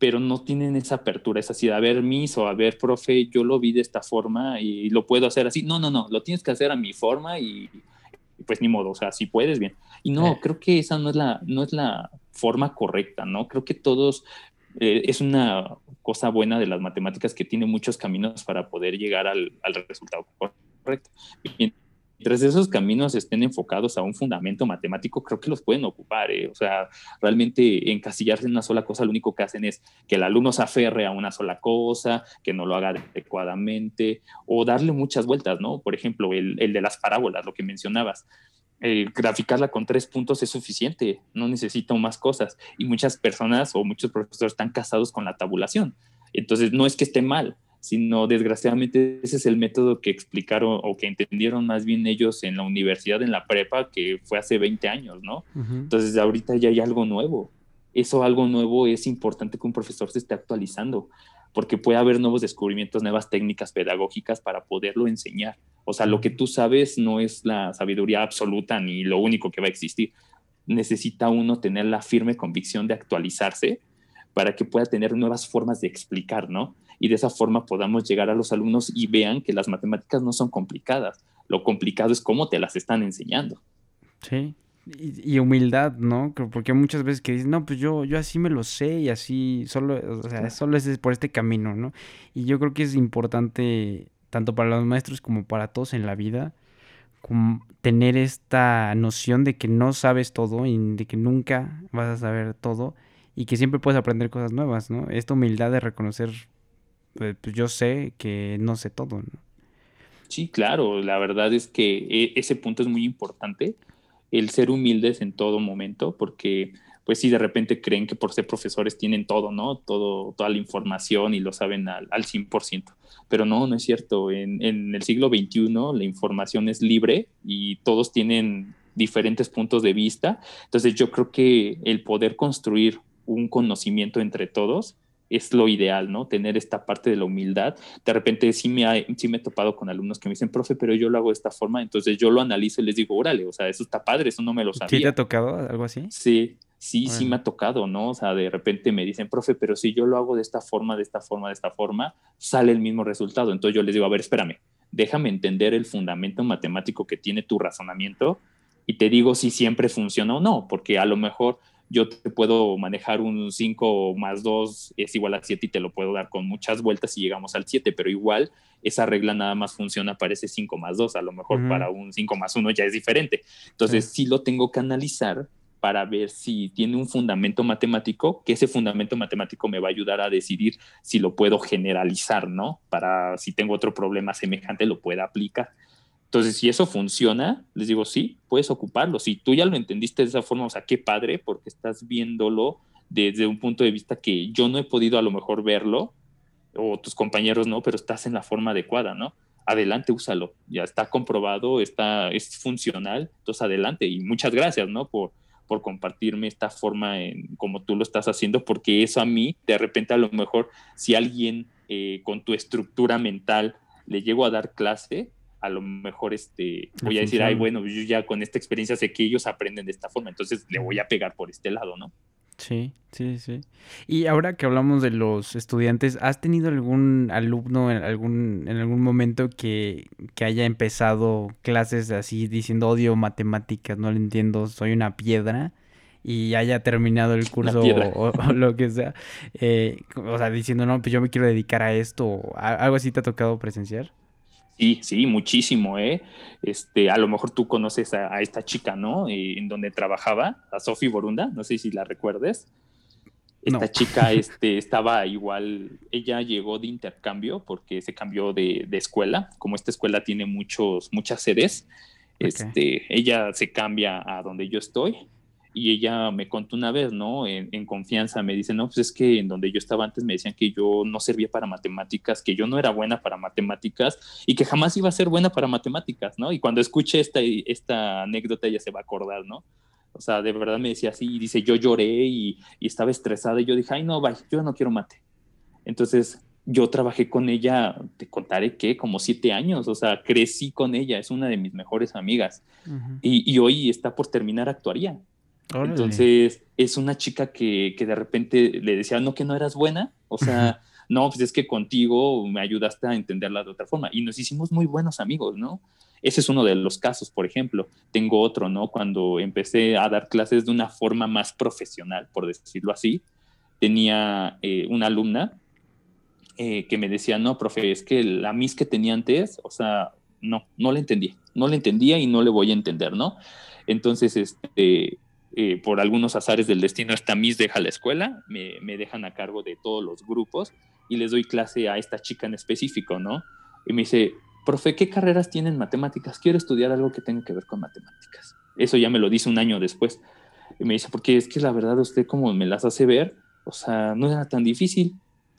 pero no tienen esa apertura, esa así, a ver, mis o a ver, profe, yo lo vi de esta forma y lo puedo hacer así. No, no, no, lo tienes que hacer a mi forma y, pues ni modo, o sea, si puedes, bien. Y no, creo que esa no es la, no es la forma correcta, ¿no? Creo que todos, eh, es una cosa buena de las matemáticas que tiene muchos caminos para poder llegar al, al resultado correcto. Mientras esos caminos estén enfocados a un fundamento matemático, creo que los pueden ocupar. ¿eh? O sea, realmente encasillarse en una sola cosa, lo único que hacen es que el alumno se aferre a una sola cosa, que no lo haga adecuadamente, o darle muchas vueltas, ¿no? Por ejemplo, el, el de las parábolas, lo que mencionabas. graficarla con tres puntos es suficiente, no necesito más cosas. Y muchas personas o muchos profesores están casados con la tabulación. Entonces, no es que esté mal, sino desgraciadamente ese es el método que explicaron o que entendieron más bien ellos en la universidad, en la prepa, que fue hace 20 años, ¿no? Entonces ahorita ya hay algo nuevo. Eso algo nuevo es importante que un profesor se esté actualizando, porque puede haber nuevos descubrimientos, nuevas técnicas pedagógicas para poderlo enseñar. O sea, lo que tú sabes no es la sabiduría absoluta ni lo único que va a existir. Necesita uno tener la firme convicción de actualizarse para que pueda tener nuevas formas de explicar, ¿no? Y de esa forma podamos llegar a los alumnos y vean que las matemáticas no son complicadas. Lo complicado es cómo te las están enseñando. Sí. Y, humildad, ¿no? Porque muchas veces que dicen, no, pues yo, yo así me lo sé y así, solo, o sea, solo es por este camino, ¿no? Y yo creo que es importante, tanto para los maestros como para todos en la vida, tener esta noción de que no sabes todo y de que nunca vas a saber todo y que siempre puedes aprender cosas nuevas, ¿no? Esta humildad de reconocer pues, yo sé que no sé todo, ¿no? Sí, claro, la verdad es que e, ese punto es muy importante, el ser humildes en todo momento, porque pues si de repente creen que por ser profesores tienen todo, ¿no? Todo, toda la información y lo saben al, al 100%. Pero no, no es cierto. En, en, el siglo XXI la información es libre y todos tienen diferentes puntos de vista. Entonces yo creo que el poder construir un conocimiento entre todos es lo ideal, ¿no? Tener esta parte de la humildad. De repente sí me, ha, sí me he topado con alumnos que me dicen, profe, pero yo lo hago de esta forma, entonces yo lo analizo y les digo, órale, o sea, eso está padre, eso no me lo sabía. ¿Sí te ha tocado algo así? Sí, sí, sí me ha tocado, ¿no? O sea, de repente me dicen, profe, pero si yo lo hago de esta forma, de esta forma, de esta forma, sale el mismo resultado. Entonces yo les digo, a ver, espérame, déjame entender el fundamento matemático que tiene tu razonamiento y te digo si siempre funciona o no, porque a lo mejor yo te puedo manejar un 5 más 2 es igual a 7 y te lo puedo dar con muchas vueltas y llegamos al 7, pero igual esa regla nada más funciona para ese 5 más 2, a lo mejor para un 5 más 1 ya es diferente. Entonces sí. lo tengo que analizar para ver si tiene un fundamento matemático, que ese fundamento matemático me va a ayudar a decidir si lo puedo generalizar, ¿no? Para si tengo otro problema semejante, lo pueda aplicar. Entonces, si eso funciona, les digo, sí, puedes ocuparlo. Si tú ya lo entendiste de esa forma, o sea, qué padre, porque estás viéndolo desde un punto de vista que yo no he podido a lo mejor verlo, o tus compañeros no, pero estás en la forma adecuada, ¿no? Adelante, úsalo. Ya está comprobado, está, es funcional, entonces adelante. Y muchas gracias, ¿no? Por, por compartirme esta forma en como tú lo estás haciendo, porque eso a mí, de repente a lo mejor, si alguien eh, con tu estructura mental le llego a dar clase, a lo mejor este, voy a decir, ay, bueno, yo ya con esta experiencia sé que ellos aprenden de esta forma, entonces le voy a pegar por este lado, ¿no? Sí, sí, sí. Y ahora que hablamos de los estudiantes, ¿has tenido algún alumno en algún, en algún momento que, que haya empezado clases así diciendo odio matemáticas, no lo entiendo, soy una piedra? y haya terminado el curso o, lo que sea, eh, o sea, diciendo, no, pues yo me quiero dedicar a esto, ¿algo así te ha tocado presenciar? Sí, sí, muchísimo, ¿eh? Este, a lo mejor tú conoces a, esta chica, ¿no? Eh, en donde trabajaba, a Sofi Borunda, no sé si la recuerdes. Esta chica este, estaba igual, ella llegó de intercambio porque se cambió de, escuela, como esta escuela tiene muchos, muchas sedes, este, ella se cambia a donde yo estoy y ella me contó una vez, ¿no? En, confianza, me dice, no, pues es que en donde yo estaba antes me decían que yo no servía para matemáticas, que yo no era buena para matemáticas y que jamás iba a ser buena para matemáticas, ¿no? Y cuando escuche esta, esta anécdota ella se va a acordar, ¿no? O sea, de verdad me decía así, y dice, yo lloré y, y estaba estresada y yo dije, ay, no, vaya, yo no quiero mate. Entonces, yo trabajé con ella, te contaré que como siete años, o sea, crecí con ella, es una de mis mejores amigas. y, y, hoy está por terminar actuaría. Entonces, es una chica que, que, de repente le decía, no, que no eras buena, o sea, no, pues es que contigo me ayudaste a entenderla de otra forma y nos hicimos muy buenos amigos, ¿no? Ese es uno de los casos, por ejemplo. Tengo otro, ¿no? Cuando empecé a dar clases de una forma más profesional, por decirlo así, tenía eh, una alumna eh, que me decía, no, profe, es que la mis que tenía antes, o sea, no, no la entendía, no la entendía y no le voy a entender, ¿no? Entonces, este, eh, por algunos azares del destino, esta Miss deja la escuela, me, me, dejan a cargo de todos los grupos y les doy clase a esta chica en específico, ¿no? Y me dice, profe, ¿qué carreras tienen matemáticas? Quiero estudiar algo que tenga que ver con matemáticas. Eso ya me lo dice un año después. Y me dice, porque es que la verdad usted como me las hace ver, o sea, no era tan difícil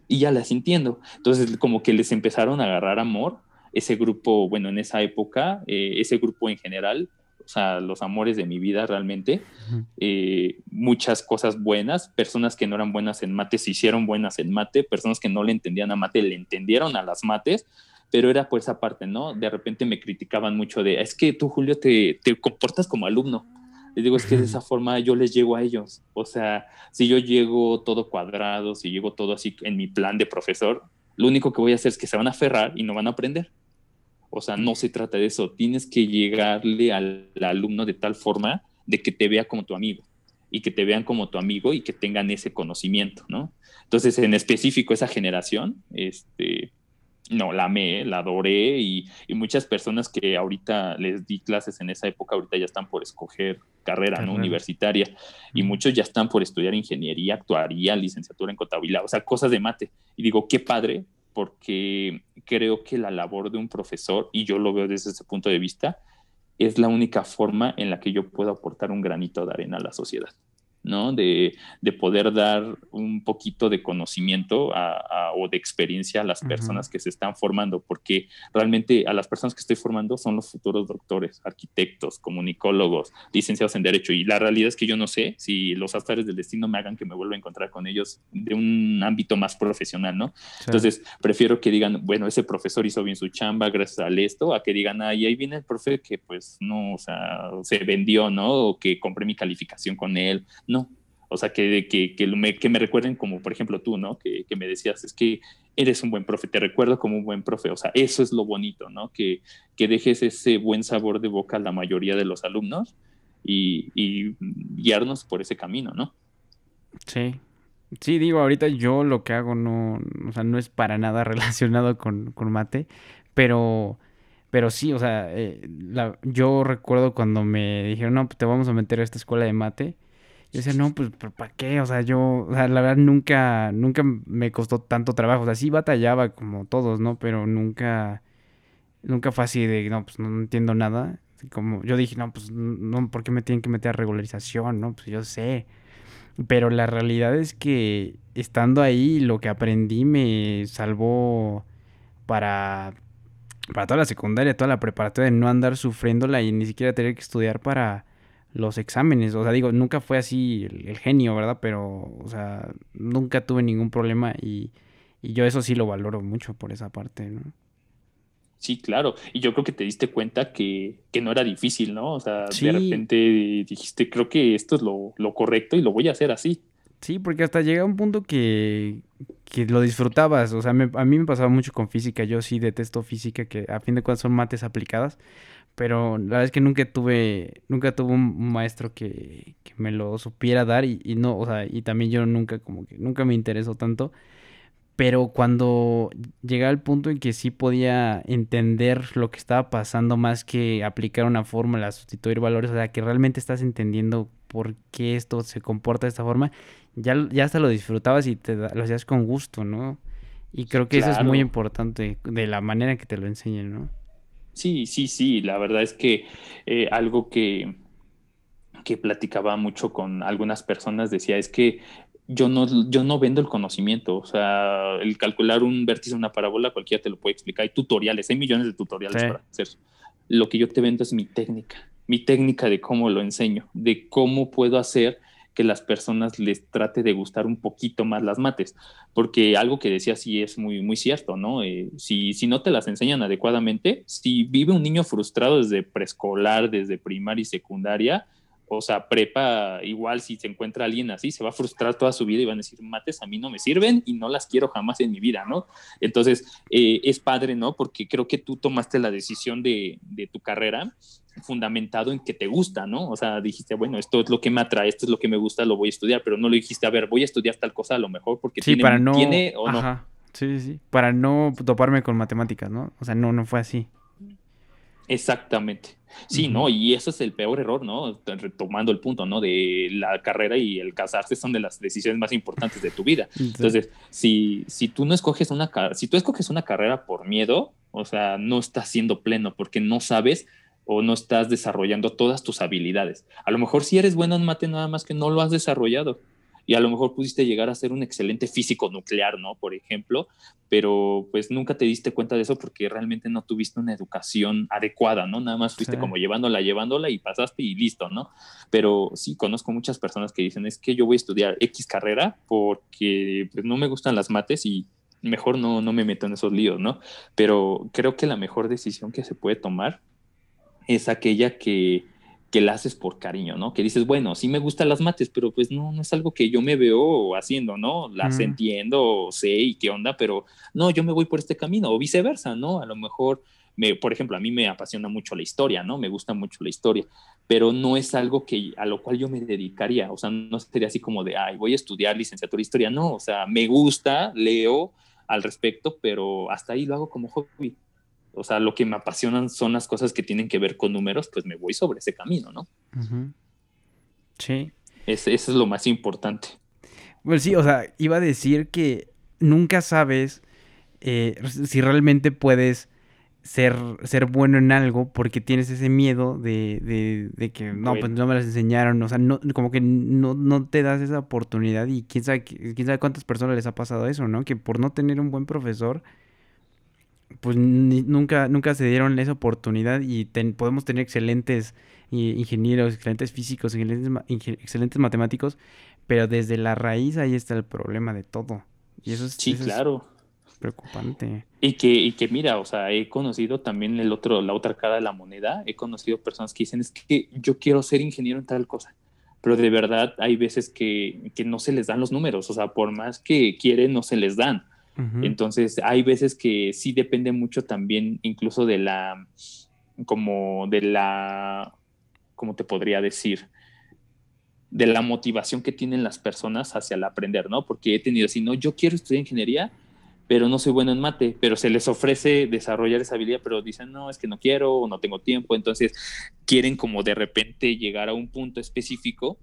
y ya las entiendo. Entonces, como que les empezaron a agarrar amor. Ese grupo, bueno, en esa época, eh, ese grupo en general, o sea, los amores de mi vida realmente, eh, muchas cosas buenas, personas que no eran buenas en mate se hicieron buenas en mate, personas que no le entendían a mate le entendieron a las mates, pero era por esa parte, ¿no? De repente me criticaban mucho de, es que tú, Julio, te, te comportas como alumno. Les digo, es que de esa forma yo les llego a ellos. O sea, si yo llego todo cuadrado, si llego todo así en mi plan de profesor, lo único que voy a hacer es que se van a aferrar y no van a aprender. O sea, no se trata de eso. Tienes que llegarle al, alumno de tal forma de que te vea como tu amigo y que te vean como tu amigo y que tengan ese conocimiento, ¿no? Entonces, en específico, esa generación, este, no, la amé, la adoré y, muchas personas que ahorita les di clases en esa época, ahorita ya están por escoger carrera, ¿no? Universitaria y muchos ya están por estudiar ingeniería, actuaría, licenciatura en contabilidad, o sea, cosas de mate. Y digo, qué padre porque creo que la labor de un profesor, y yo lo veo desde ese punto de vista, es la única forma en la que yo puedo aportar un granito de arena a la sociedad. ¿No? De, poder dar un poquito de conocimiento o de experiencia a las personas que se están formando, porque realmente a las personas que estoy formando son los futuros doctores, arquitectos, comunicólogos, licenciados en Derecho, y la realidad es que yo no sé si los azares del destino me hagan que me vuelva a encontrar con ellos de un ámbito más profesional, ¿no? Entonces, prefiero que digan, bueno, ese profesor hizo bien su chamba gracias a esto, a que digan, ah, y ahí viene el profe que pues no, o sea, se vendió, ¿no? O que compré mi calificación con él, no, o sea, que, que, que, me, recuerden como, por ejemplo, tú, ¿no? Que, que, me decías, es que eres un buen profe, te recuerdo como un buen profe. O sea, eso es lo bonito, ¿no? Que, que dejes ese buen sabor de boca a la mayoría de los alumnos y, guiarnos por ese camino, ¿no? Sí. Sí, digo, ahorita yo lo que hago no, o sea, no es para nada relacionado con, con mate, pero... Pero sí, o sea, eh, yo recuerdo cuando me dijeron, no, pues te vamos a meter a esta escuela de mate. Yo decía, no, pues, ¿para qué? O sea, yo, o sea, la verdad nunca, nunca me costó tanto trabajo. O sea, sí batallaba como todos, ¿no? Pero nunca, nunca fue así de, no, pues no entiendo nada. como yo dije, no, pues, no, ¿por qué me tienen que meter a regularización? No, pues yo sé. Pero la realidad es que estando ahí, lo que aprendí me salvó para, para toda la secundaria, toda la preparatoria, de no andar sufriéndola y ni siquiera tener que estudiar para los exámenes. O sea, digo, nunca fue así el, genio, ¿verdad? Pero, o sea, nunca tuve ningún problema y, y, yo eso sí lo valoro mucho por esa parte, ¿no? Sí, claro. Y yo creo que te diste cuenta que, que no era difícil, ¿no? O sea, de repente dijiste, creo que esto es lo, lo, correcto y lo voy a hacer así. Sí, porque hasta llega un punto que, que lo disfrutabas. O sea, a mí me pasaba mucho con física. Yo sí detesto física, que a fin de cuentas son mates aplicadas pero la verdad es que nunca tuve, nunca tuve un maestro que, que me lo supiera dar y, y, no, o sea, y también yo nunca, como que nunca me interesó tanto, pero cuando llegaba al punto en que sí podía entender lo que estaba pasando más que aplicar una fórmula, sustituir valores, o sea, que realmente estás entendiendo por qué esto se comporta de esta forma, ya, ya hasta lo disfrutabas y te lo hacías con gusto, ¿no? Y creo que eso es muy importante de la manera que te lo enseñen, ¿no? Sí, sí, sí, la verdad es que eh, algo que, que platicaba mucho con algunas personas decía es que yo no, yo no vendo el conocimiento, o sea, el calcular un vértice, una parábola, cualquiera te lo puede explicar, hay tutoriales, hay millones de tutoriales para hacer eso. Lo que yo te vendo es mi técnica, mi técnica de cómo lo enseño, de cómo puedo hacer que las personas les trate de gustar un poquito más las mates, porque algo que decía sí es muy, muy cierto, ¿no? Eh, si, si no te las enseñan adecuadamente, si vive un niño frustrado desde preescolar, desde primaria y secundaria, o sea, prepa, igual si se encuentra alguien así, se va a frustrar toda su vida y van a decir, mates a mí no me sirven y no las quiero jamás en mi vida, ¿no? Entonces, eh, es padre, ¿no? Porque creo que tú tomaste la decisión de, de tu carrera fundamentado en que te gusta, ¿no? O sea, dijiste, bueno, esto es lo que me atrae, esto es lo que me gusta, lo voy a estudiar, pero no lo dijiste, a ver, voy a estudiar tal cosa a lo mejor porque sí, para no, tiene o no. Sí, sí, para no toparme con matemáticas, ¿no? O sea, no, no fue así. Exactamente. Sí, ¿no? Y eso es el peor error, ¿no? Retomando el punto, ¿no? De la carrera y el casarse son de las decisiones más importantes de tu vida. Entonces, si, si tú no escoges una si tú escoges una carrera por miedo, o sea, no estás siendo pleno porque no sabes o no estás desarrollando todas tus habilidades. A lo mejor si eres bueno en mate, nada más que no lo has desarrollado. Y a lo mejor pudiste llegar a ser un excelente físico nuclear, ¿no? Por ejemplo, pero pues nunca te diste cuenta de eso porque realmente no tuviste una educación adecuada, ¿no? Nada más fuiste como llevándola, llevándola y pasaste y listo, ¿no? Pero sí, conozco muchas personas que dicen, es que yo voy a estudiar X carrera porque pues, no me gustan las mates y mejor no, no me meto en esos líos, ¿no? Pero creo que la mejor decisión que se puede tomar es aquella que, que la haces por cariño, ¿no? Que dices, bueno, sí me gustan las mates, pero pues no, no es algo que yo me veo haciendo, ¿no? Las entiendo, sé y qué onda, pero no, yo me voy por este camino, o viceversa, ¿no? A lo mejor, me, por ejemplo, a mí me apasiona mucho la historia, ¿no? Me gusta mucho la historia, pero no es algo que a lo cual yo me dedicaría, o sea, no sería así como de, ay, voy a estudiar licenciatura de historia, no, o sea, me gusta, leo al respecto, pero hasta ahí lo hago como hobby o sea, lo que me apasionan son las cosas que tienen que ver con números, pues me voy sobre ese camino, ¿no? Sí. eso es lo más importante. Pues sí, o sea, iba a decir que nunca sabes eh, si realmente puedes ser, ser bueno en algo porque tienes ese miedo de, de, que no, pues no me las enseñaron, o sea, no, como que no, no te das esa oportunidad y quién sabe, quién sabe cuántas personas les ha pasado eso, ¿no? Que por no tener un buen profesor pues nunca, nunca se dieron esa oportunidad y podemos tener excelentes ingenieros, excelentes físicos, excelentes, matemáticos, pero desde la raíz ahí está el problema de todo. Y eso es, sí, claro. preocupante. Y que, y que mira, o sea, he conocido también el otro, la otra cara de la moneda, he conocido personas que dicen, es que yo quiero ser ingeniero en tal cosa, pero de verdad hay veces que, que no se les dan los números, o sea, por más que quieren, no se les dan. Entonces, hay veces que sí depende mucho también incluso de la, como de la, ¿cómo te podría decir? De la motivación que tienen las personas hacia el aprender, ¿no? Porque he tenido, si no, yo quiero estudiar ingeniería, pero no soy bueno en mate, pero se les ofrece desarrollar esa habilidad, pero dicen, no, es que no quiero o no tengo tiempo, entonces quieren como de repente llegar a un punto específico,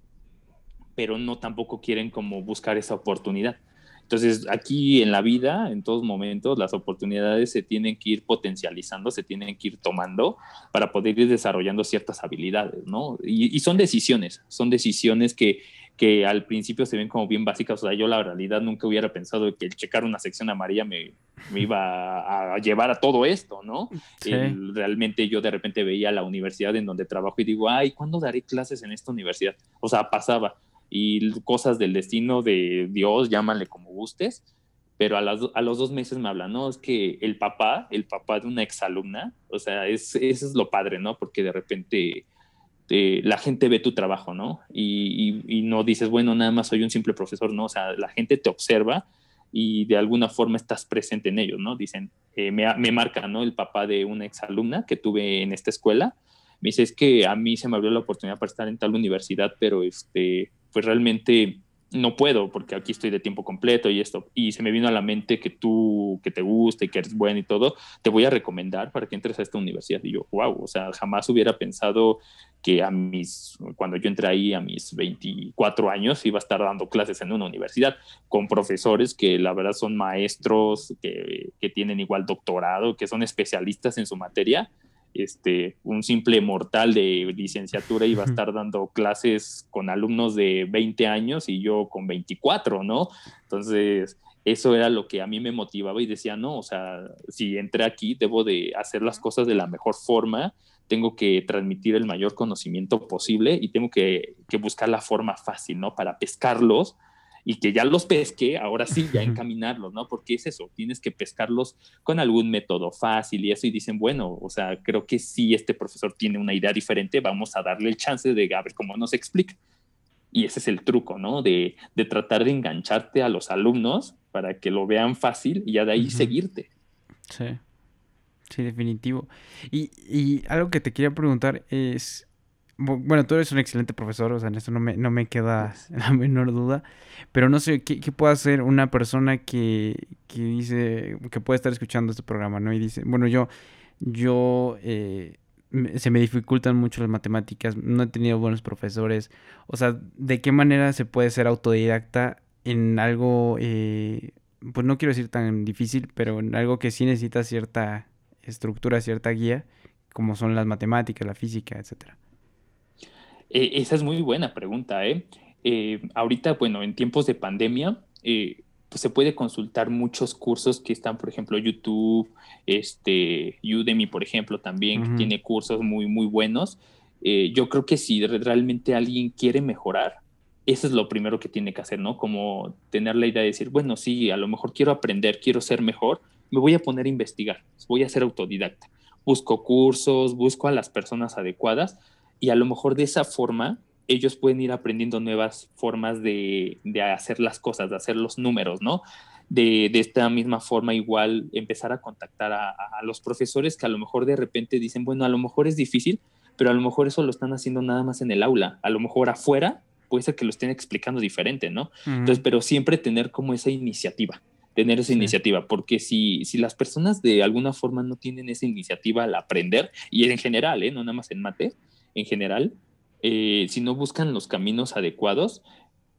pero no tampoco quieren como buscar esa oportunidad. Entonces, aquí en la vida, en todos momentos, las oportunidades se tienen que ir potencializando, se tienen que ir tomando para poder ir desarrollando ciertas habilidades, ¿no? Y, son decisiones, son decisiones que, que al principio se ven como bien básicas. O sea, yo la realidad nunca hubiera pensado que el checar una sección amarilla me, me iba a, llevar a todo esto, ¿no? realmente yo de repente veía la universidad en donde trabajo y digo, ay, ¿cuándo daré clases en esta universidad? O sea, pasaba. Y cosas del destino de Dios, llámale como gustes pero a, a, los dos meses me hablan, no, es que el papá, el papá de una exalumna, o sea, es, eso es lo padre, ¿no? Porque de repente eh, la gente ve tu trabajo, ¿no? Y, y, no dices, bueno, nada más soy un simple profesor, ¿no? O sea, la gente te observa y de alguna forma estás presente en ellos, ¿no? Dicen, eh, me, me marca, ¿no? El papá de una exalumna que tuve en esta escuela, me dice, es que a mí se me abrió la oportunidad para estar en tal universidad, pero este, pues realmente no puedo porque aquí estoy de tiempo completo y esto, y se me vino a la mente que tú, que te gusta y que eres bueno y todo, te voy a recomendar para que entres a esta universidad. Y yo, wow, o sea, jamás hubiera pensado que a mis, cuando yo entré ahí a mis 24 años, iba a estar dando clases en una universidad con profesores que la verdad son maestros, que, que tienen igual doctorado, que son especialistas en su materia este, un simple mortal de licenciatura iba a estar dando clases con alumnos de 20 años y yo con 24, ¿no? Entonces, eso era lo que a mí me motivaba y decía, no, o sea, si entré aquí, debo de hacer las cosas de la mejor forma, tengo que transmitir el mayor conocimiento posible y tengo que, que buscar la forma fácil, ¿no? Para pescarlos y que ya los pesque, ahora sí, ya encaminarlos, ¿no? Porque es eso, tienes que pescarlos con algún método fácil y eso, y dicen, bueno, o sea, creo que si este profesor tiene una idea diferente, vamos a darle el chance de a ver cómo nos explica. Y ese es el truco, ¿no? De, de tratar de engancharte a los alumnos para que lo vean fácil y ya de ahí seguirte. Sí, sí, definitivo. Y, y algo que te quería preguntar es, bueno, tú eres un excelente profesor, o sea, en eso no me, no me queda la menor duda. Pero no sé, ¿qué, puede hacer una persona que, que, dice, que puede estar escuchando este programa, ¿no? Y dice, bueno, yo, yo, eh, se me dificultan mucho las matemáticas, no he tenido buenos profesores. O sea, ¿de qué manera se puede ser autodidacta en algo, eh, pues no quiero decir tan difícil, pero en algo que sí necesita cierta estructura, cierta guía, como son las matemáticas, la física, etcétera? Eh, esa es muy buena pregunta, ¿eh? ¿eh? ahorita, bueno, en tiempos de pandemia, eh, pues se puede consultar muchos cursos que están, por ejemplo, YouTube, este, Udemy, por ejemplo, también, que tiene cursos muy, muy buenos. yo creo que si realmente alguien quiere mejorar, eso es lo primero que tiene que hacer, ¿no? Como tener la idea de decir, bueno, sí, a lo mejor quiero aprender, quiero ser mejor, me voy a poner a investigar, voy a ser autodidacta. Busco cursos, busco a las personas adecuadas y a lo mejor de esa forma ellos pueden ir aprendiendo nuevas formas de, hacer las cosas, de hacer los números, ¿no? De, esta misma forma igual empezar a contactar a, los profesores que a lo mejor de repente dicen, bueno, a lo mejor es difícil, pero a lo mejor eso lo están haciendo nada más en el aula, a lo mejor afuera puede ser que lo estén explicando diferente, ¿no? Entonces, pero siempre tener como esa iniciativa, tener esa iniciativa, porque si, si las personas de alguna forma no tienen esa iniciativa al aprender, y en general, ¿eh? no nada más en mate, en general, eh, si no buscan los caminos adecuados,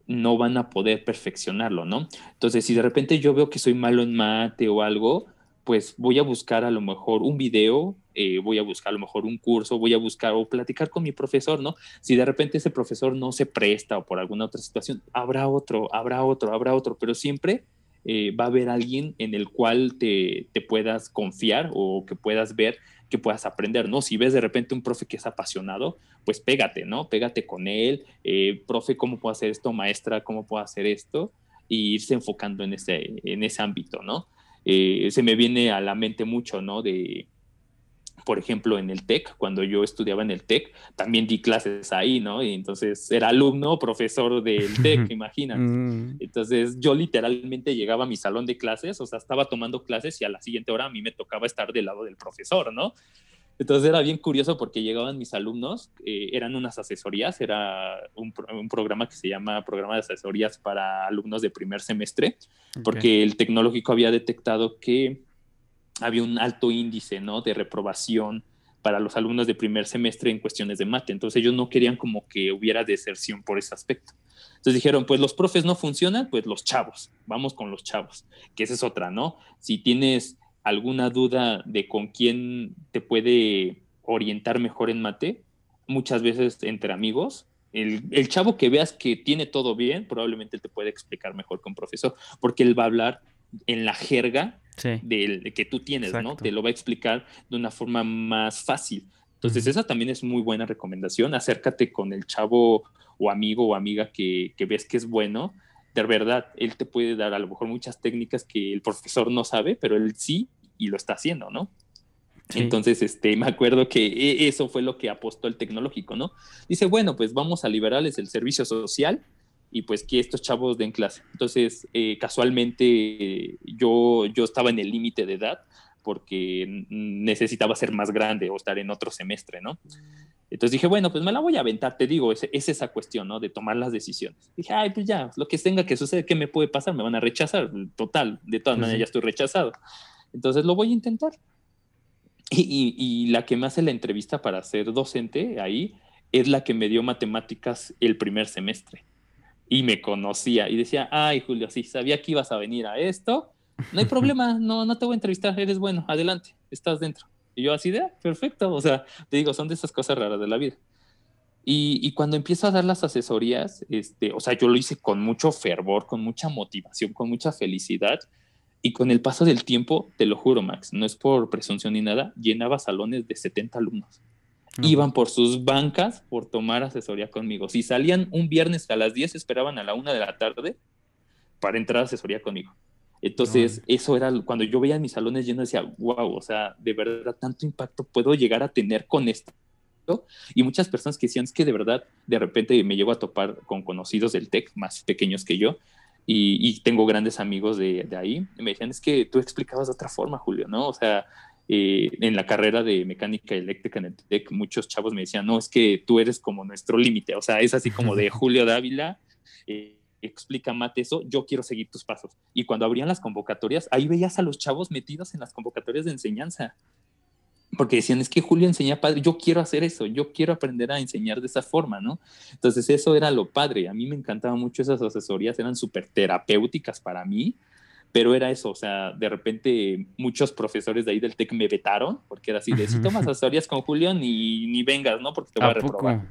no van a poder perfeccionarlo, ¿no? Entonces, si de repente yo veo que soy malo en mate o algo, pues voy a buscar a lo mejor un video, eh, voy a buscar a lo mejor un curso, voy a buscar o platicar con mi profesor, ¿no? Si de repente ese profesor no se presta o por alguna otra situación, habrá otro, habrá otro, habrá otro, pero siempre eh, va a haber alguien en el cual te, te, puedas confiar o que puedas ver que puedas aprender, ¿no? Si ves de repente un profe que es apasionado, pues pégate, ¿no? Pégate con él, eh, profe, ¿cómo puedo hacer esto? Maestra, ¿cómo puedo hacer esto? Y irse enfocando en ese, en ese ámbito, ¿no? Eh, se me viene a la mente mucho, ¿no? De, por ejemplo, en el TEC, cuando yo estudiaba en el TEC, también di clases ahí, ¿no? Y entonces era alumno, profesor del TEC, imagínate. Mm. Entonces yo literalmente llegaba a mi salón de clases, o sea, estaba tomando clases y a la siguiente hora a mí me tocaba estar del lado del profesor, ¿no? Entonces era bien curioso porque llegaban mis alumnos, eh, eran unas asesorías, era un, un, programa que se llama Programa de Asesorías para Alumnos de Primer Semestre, porque el tecnológico había detectado que había un alto índice ¿no? de reprobación para los alumnos de primer semestre en cuestiones de mate. Entonces ellos no querían como que hubiera deserción por ese aspecto. Entonces dijeron, pues los profes no funcionan, pues los chavos, vamos con los chavos, que esa es otra, ¿no? Si tienes alguna duda de con quién te puede orientar mejor en mate, muchas veces entre amigos el, chavo que veas que tiene todo bien, probablemente te puede explicar mejor un profesor, porque él va a hablar en la jerga de, que tú tienes, ¿no? Te lo va a explicar de una forma más fácil. Entonces, esa también es muy buena recomendación. Acércate con el chavo o amigo o amiga que, que ves que es bueno. De verdad, él te puede dar a lo mejor muchas técnicas que el profesor no sabe, pero él sí y lo está haciendo, ¿no? Entonces, este, me acuerdo que e, eso fue lo que apostó el tecnológico, ¿no? Dice, bueno, pues vamos a liberarles el servicio social y pues que estos chavos den clase. Entonces, eh, casualmente yo, yo estaba en el límite de edad porque necesitaba ser más grande o estar en otro semestre, ¿no? Entonces dije, bueno, pues me la voy a aventar, te digo, es, es esa cuestión, ¿no? De tomar las decisiones. Dije, ay, pues ya, lo que tenga que suceder, ¿qué me puede pasar? Me van a rechazar, total, de todas maneras ya estoy rechazado. Entonces lo voy a intentar. Y, la que me hace la entrevista para ser docente ahí es la que me dio matemáticas el primer semestre. Y me conocía y decía, ay Julio, sí, sabía que ibas a venir a esto. No hay problema, no, no te voy a entrevistar, eres bueno, adelante, estás dentro. Y yo así de, ah, perfecto, o sea, te digo, son de esas cosas raras de la vida. Y, y, cuando empiezo a dar las asesorías, este, o sea, yo lo hice con mucho fervor, con mucha motivación, con mucha felicidad. Y con el paso del tiempo, te lo juro, Max, no es por presunción ni nada, llenaba salones de 70 alumnos. Iban por sus bancas por tomar asesoría conmigo. Si salían un viernes a las 10, esperaban a la una de la tarde para entrar a asesoría conmigo. Entonces, eso era cuando yo veía mis salones llenos, decía, wow, o sea, de verdad, tanto impacto puedo llegar a tener con esto. Y muchas personas que decían, es que de verdad, de repente me llego a topar con conocidos del TEC más pequeños que yo, y, tengo grandes amigos de, ahí, me decían, es que tú explicabas de otra forma, Julio, ¿no? O sea, eh, en la carrera de mecánica eléctrica en el TEC, muchos chavos me decían, no, es que tú eres como nuestro límite, o sea, es así como de Julio Dávila, eh, explica mate eso, yo quiero seguir tus pasos. Y cuando abrían las convocatorias, ahí veías a los chavos metidos en las convocatorias de enseñanza porque decían, es que Julio enseña padre, yo quiero hacer eso, yo quiero aprender a enseñar de esa forma, ¿no? Entonces eso era lo padre, a mí me encantaban mucho esas asesorías, eran súper terapéuticas para mí, pero era eso, o sea, de repente muchos profesores de ahí del TEC me vetaron, porque era así de, si tomas asesorías con Julio, ni, ni vengas, ¿no? Porque te voy a, reprobar.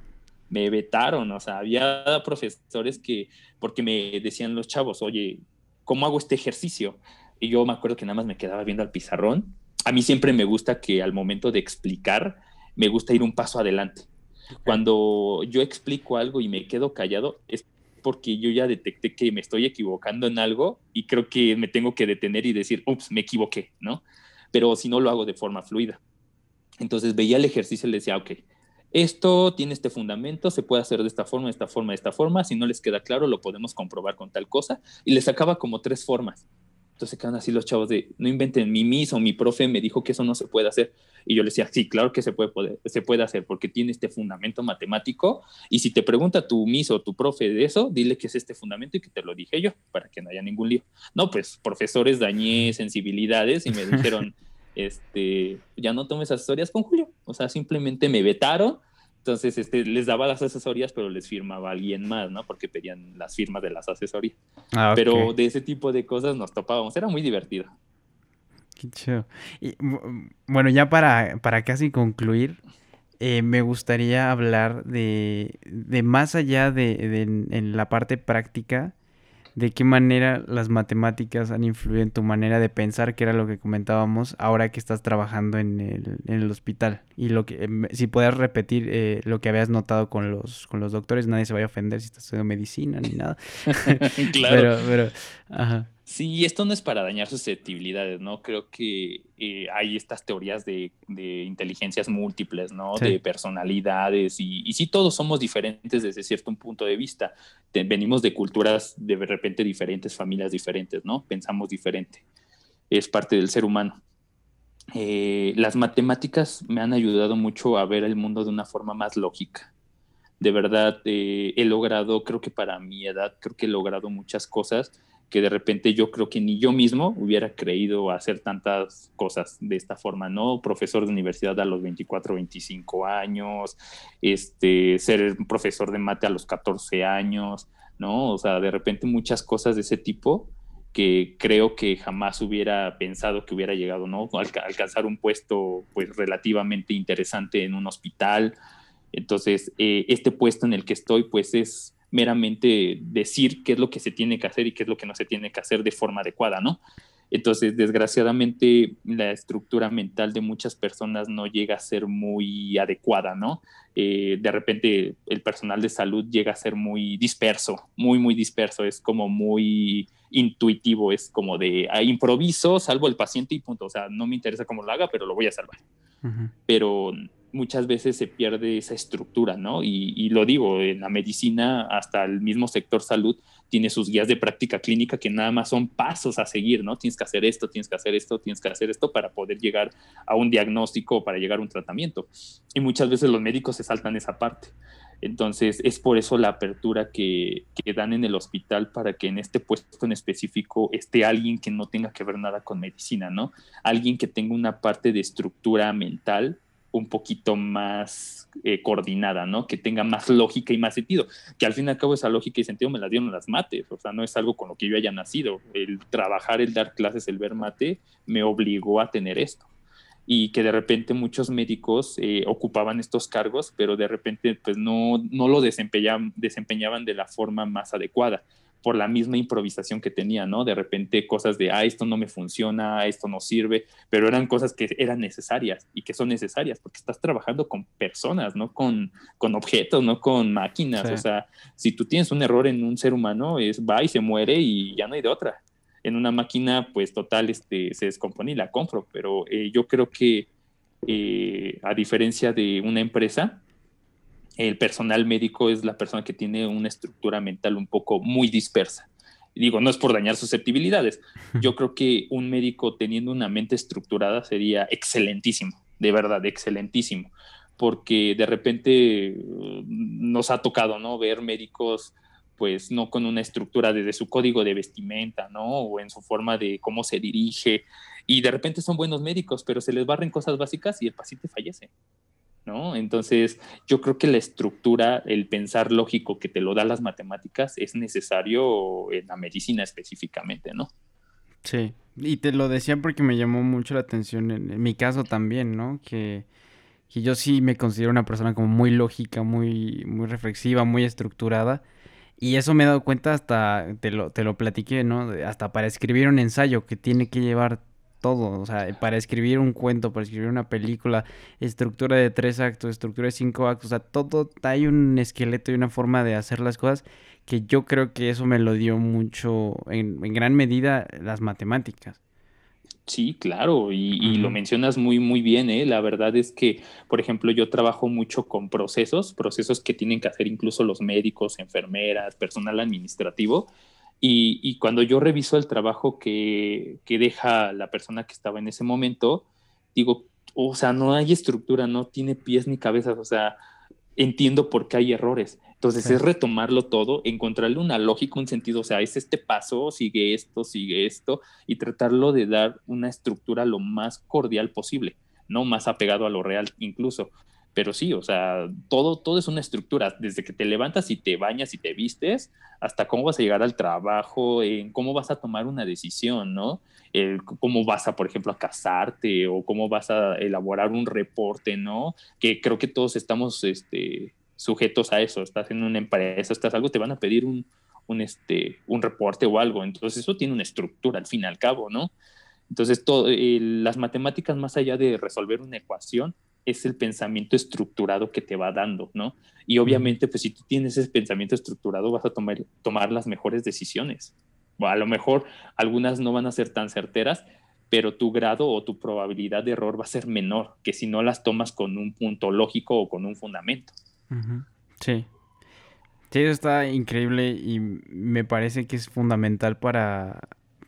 Me vetaron, o sea, había profesores que, porque me decían los chavos, oye, ¿cómo hago este ejercicio? Y yo me acuerdo que nada más me quedaba viendo al pizarrón a mí siempre me gusta que al momento de explicar, me gusta ir un paso adelante. Cuando yo explico algo y me quedo callado, es porque yo ya detecté que me estoy equivocando en algo y creo que me tengo que detener y decir, ups, me equivoqué, ¿no? Pero si no lo hago de forma fluida. Entonces veía el ejercicio y le decía, ok, esto tiene este fundamento, se puede hacer de esta forma, de esta forma, de esta forma. Si no les queda claro, lo podemos comprobar con tal cosa. Y les sacaba como tres formas. Entonces quedan así los chavos de, no inventen, mi mis o mi profe me dijo que eso no se puede hacer. Y yo le decía, sí, claro que se puede, poder, se puede hacer porque tiene este fundamento matemático. Y si te pregunta tu mis o tu profe de eso, dile que es este fundamento y que te lo dije yo, para que no haya ningún lío. No, pues profesores dañé sensibilidades y me dijeron, este, ya no tomes asesorías con Julio. O sea, simplemente me vetaron entonces, este, les daba las asesorías, pero les firmaba alguien más, ¿no? Porque pedían las firmas de las asesorías. Ah, pero de ese tipo de cosas nos topábamos. Era muy divertido. Qué chido. Y, bueno, ya para, para casi concluir, eh, me gustaría hablar de, de más allá de, de en la parte práctica de qué manera las matemáticas han influido en tu manera de pensar, que era lo que comentábamos, ahora que estás trabajando en el, en el hospital. Y lo que, em, si puedes repetir eh, lo que habías notado con los, con los doctores, nadie se vaya a ofender si estás estudiando medicina ni nada. claro. pero, pero, ajá. Sí, esto no es para dañar susceptibilidades, ¿no? Creo que eh, hay estas teorías de, inteligencias múltiples, ¿no? De personalidades y, y, sí, todos somos diferentes desde cierto punto de vista. venimos de culturas de repente diferentes, familias diferentes, ¿no? Pensamos diferente. Es parte del ser humano. Eh, las matemáticas me han ayudado mucho a ver el mundo de una forma más lógica. De verdad, eh, he logrado, creo que para mi edad, creo que he logrado muchas cosas que de repente yo creo que ni yo mismo hubiera creído hacer tantas cosas de esta forma, ¿no? Profesor de universidad a los 24, 25 años, este, ser profesor de mate a los 14 años, ¿no? O sea, de repente muchas cosas de ese tipo que creo que jamás hubiera pensado que hubiera llegado, ¿no? alcanzar un puesto pues relativamente interesante en un hospital, Entonces, eh, este puesto en el que estoy, pues es meramente decir qué es lo que se tiene que hacer y qué es lo que no se tiene que hacer de forma adecuada, ¿no? Entonces, desgraciadamente, la estructura mental de muchas personas no llega a ser muy adecuada, ¿no? Eh, de repente, el personal de salud llega a ser muy disperso, muy, muy disperso, es como muy intuitivo, es como de ah, improviso, salvo el paciente y punto, o sea, no me interesa cómo lo haga, pero lo voy a salvar. Pero muchas veces se pierde esa estructura, ¿no? Y, lo digo, en la medicina, hasta el mismo sector salud, tiene sus guías de práctica clínica que nada más son pasos a seguir, ¿no? Tienes que hacer esto, tienes que hacer esto, tienes que hacer esto para poder llegar a un diagnóstico o para llegar a un tratamiento. Y muchas veces los médicos se saltan esa parte. Entonces, es por eso la apertura que, que, dan en el hospital para que en este puesto en específico esté alguien que no tenga que ver nada con medicina, ¿no? Alguien que tenga una parte de estructura mental un poquito más eh, coordinada, ¿no? Que tenga más lógica y más sentido. Que al fin y al cabo esa lógica y sentido me la dieron las mates, o sea, no es algo con lo que yo haya nacido. El trabajar, el dar clases, el ver mate, me obligó a tener esto. Y que de repente muchos médicos eh, ocupaban estos cargos, pero de repente pues no, no lo desempeñaban, desempeñaban de la forma más adecuada por la misma improvisación que tenía, ¿no? De repente cosas de, ah, esto no me funciona, esto no sirve, pero eran cosas que eran necesarias y que son necesarias porque estás trabajando con personas, no con, con objetos, no con máquinas. O sea, si tú tienes un error en un ser humano, es va y se muere y ya no hay de otra. En una máquina, pues total, este, se descompone y la compro, pero eh, yo creo que eh, a diferencia de una empresa, el personal médico es la persona que tiene una estructura mental un poco muy dispersa. Digo, no es por dañar susceptibilidades. Yo creo que un médico teniendo una mente estructurada sería excelentísimo, de verdad, excelentísimo, porque de repente mm, nos ha tocado, ¿no? Ver médicos pues no con una estructura desde su código de vestimenta, ¿no? O en su forma de cómo se dirige. Y de repente son buenos médicos, pero se les barren cosas básicas y el paciente fallece. ¿No? Entonces, yo creo que la estructura, el pensar lógico que te lo da las matemáticas es necesario en la medicina específicamente, ¿no? Sí, y te lo decía porque me llamó mucho la atención en, mi caso también, ¿no? Que, que, yo sí me considero una persona como muy lógica, muy, muy reflexiva, muy estructurada. Y eso me he dado cuenta hasta, te lo, te lo platiqué, ¿no? Hasta para escribir un ensayo que tiene que llevar todo, o sea, para escribir un cuento, para escribir una película, estructura de tres actos, estructura de cinco actos, o sea, todo, hay un esqueleto y una forma de hacer las cosas que yo creo que eso me lo dio mucho, en, gran medida, las matemáticas. Sí, claro, y, lo mencionas muy, muy bien, ¿eh? La verdad es que, por ejemplo, yo trabajo mucho con procesos, procesos que tienen que hacer incluso los médicos, enfermeras, personal administrativo, y, cuando yo reviso el trabajo que, que, deja la persona que estaba en ese momento, digo, o sea, no hay estructura, no tiene pies ni cabezas, o sea, entiendo por qué hay errores. Entonces es retomarlo todo, encontrarle una lógica, un sentido, o sea, es este paso, sigue esto, sigue esto, y tratarlo de dar una estructura lo más cordial posible, no más apegado a lo real incluso. Pero sí, o sea, todo, todo es una estructura, desde que te levantas y te bañas y te vistes, hasta cómo vas a llegar al trabajo, en cómo vas a tomar una decisión, ¿no? cómo vas a, por ejemplo, a casarte o cómo vas a elaborar un reporte, ¿no? Que creo que todos estamos este, sujetos a eso. Estás en una empresa, estás algo, te van a pedir un, un, este, un reporte o algo. Entonces, eso tiene una estructura al fin y al cabo, ¿no? Entonces, todo, las matemáticas, más allá de resolver una ecuación, es el pensamiento estructurado que te va dando, ¿no? Y obviamente, pues si tú tienes ese pensamiento estructurado, vas a tomar, tomar las mejores decisiones. a lo mejor algunas no van a ser tan certeras, pero tu grado o tu probabilidad de error va a ser menor que si no las tomas con un punto lógico o con un fundamento. Sí. Sí, eso está increíble y me parece que es fundamental para,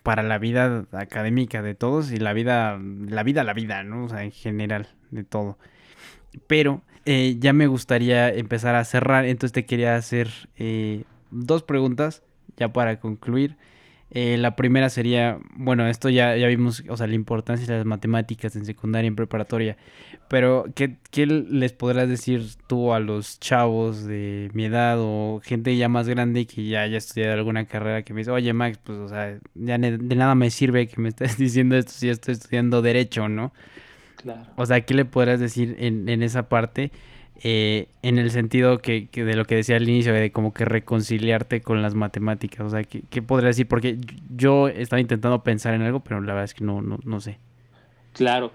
para la vida académica de todos y la vida, la vida, la vida, ¿no? O sea, en general de todo. Pero eh, ya me gustaría empezar a cerrar, entonces te quería hacer eh, dos preguntas ya para concluir. Eh, la primera sería, bueno, esto ya, ya vimos, o sea, la importancia de las matemáticas en secundaria y en preparatoria, pero ¿qué, ¿qué, les podrás decir tú a los chavos de mi edad o gente ya más grande que ya haya estudiado alguna carrera que me dice, oye Max, pues, o sea, ya de nada me sirve que me estés diciendo esto si estoy estudiando derecho, ¿no? O sea, ¿qué le podrás decir en, esa parte? eh, en el sentido que, de lo que decía al inicio, de como que reconciliarte con las matemáticas. O sea, ¿qué, qué podría decir? Porque yo estaba intentando pensar en algo, pero la verdad es que no, no, no sé. Claro.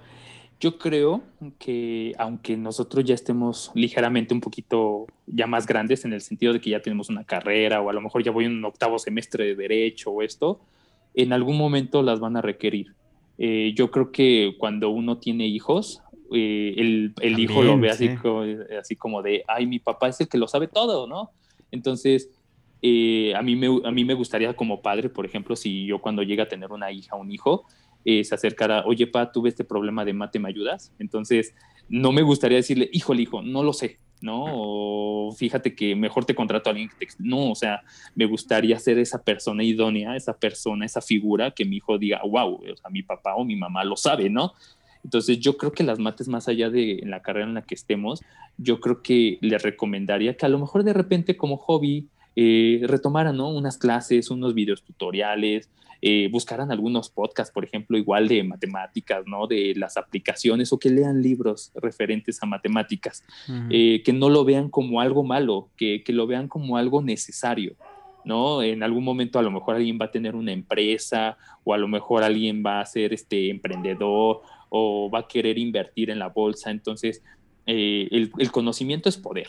Yo creo que aunque nosotros ya estemos ligeramente un poquito ya más grandes en el sentido de que ya tenemos una carrera o a lo mejor ya voy en un octavo semestre de derecho o esto, en algún momento las van a requerir. Eh, yo creo que cuando uno tiene hijos, eh, el, el hijo lo ve así, como, así como de, ay, mi papá es el que lo sabe todo, ¿no? Entonces, eh, a, mí me, a mí me gustaría como padre, por ejemplo, si yo cuando llegue a tener una hija o un hijo, se acercara, oye, pa, tuve este problema de mate, ¿me ayudas? Entonces, no me gustaría decirle, híjole, hijo, no lo sé, ¿no? O fíjate que mejor te contrato a alguien que te... No, o sea, me gustaría ser esa persona idónea, esa persona, esa figura que mi hijo diga, wow, o sea, mi papá o mi mamá lo sabe, ¿no? Entonces yo creo que las mates, más allá de la carrera en la que estemos, yo creo que le recomendaría que a lo mejor de repente como hobby eh, retomaran ¿no? unas clases, unos videos tutoriales, eh, buscaran algunos podcasts, por ejemplo, igual de matemáticas, ¿no? De las aplicaciones o que lean libros referentes a matemáticas, eh, que no lo vean como algo malo, que, que, lo vean como algo necesario, ¿no? En algún momento a lo mejor alguien va a tener una empresa o a lo mejor alguien va a ser este emprendedor o va a querer invertir en la bolsa, entonces eh, el, el conocimiento es poder,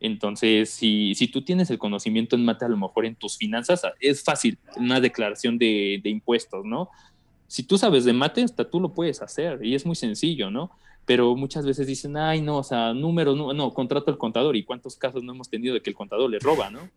entonces, si, si, tú tienes el conocimiento en mate, a lo mejor en tus finanzas, es fácil, una declaración de, de, impuestos, ¿no? Si tú sabes de mate, hasta tú lo puedes hacer y es muy sencillo, ¿no? Pero muchas veces dicen, ay, no, o sea, números, no, no, contrato al contador. ¿Y cuántos casos no hemos tenido de que el contador le roba, ¿no?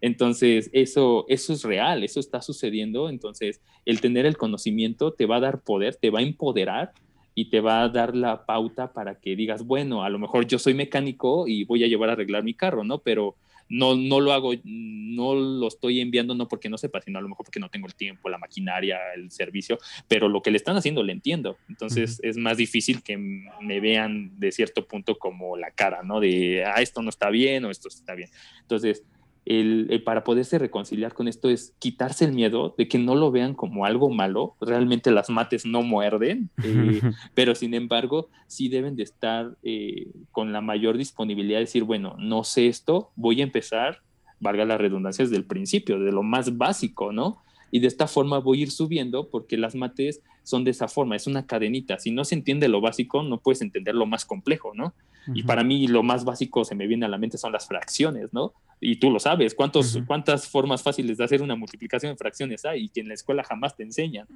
Entonces, eso, eso es real, eso está sucediendo. Entonces, el tener el conocimiento te va a dar poder, te va a empoderar y te va a dar la pauta para que digas, bueno, a lo mejor yo soy mecánico y voy a llevar a arreglar mi carro, ¿no? Pero no, no lo hago, no lo estoy enviando no porque no sepa, sino a lo mejor porque no tengo el tiempo, la maquinaria, el servicio, pero lo que le están haciendo le entiendo. Entonces es más difícil que me vean de cierto punto como la cara, ¿no? De, ah, esto no está bien o esto está bien. Entonces, el, para poderse reconciliar con esto es quitarse el miedo de que no lo vean como algo malo. Realmente las mates no muerden, eh, pero sin embargo sí deben de estar eh, con la mayor disponibilidad de decir, bueno, no sé esto, voy a empezar, valga la redundancia, desde el principio, de lo más básico, ¿no? Y de esta forma voy a ir subiendo porque las mates son de esa forma, es una cadenita. Si no se entiende lo básico, no puedes entender lo más complejo, ¿no? Y para mí lo más básico se me viene a la mente son las fracciones, ¿no? Y tú lo sabes, ¿cuántos, ¿cuántas formas fáciles de hacer una multiplicación en fracciones hay y que en la escuela jamás te enseñan?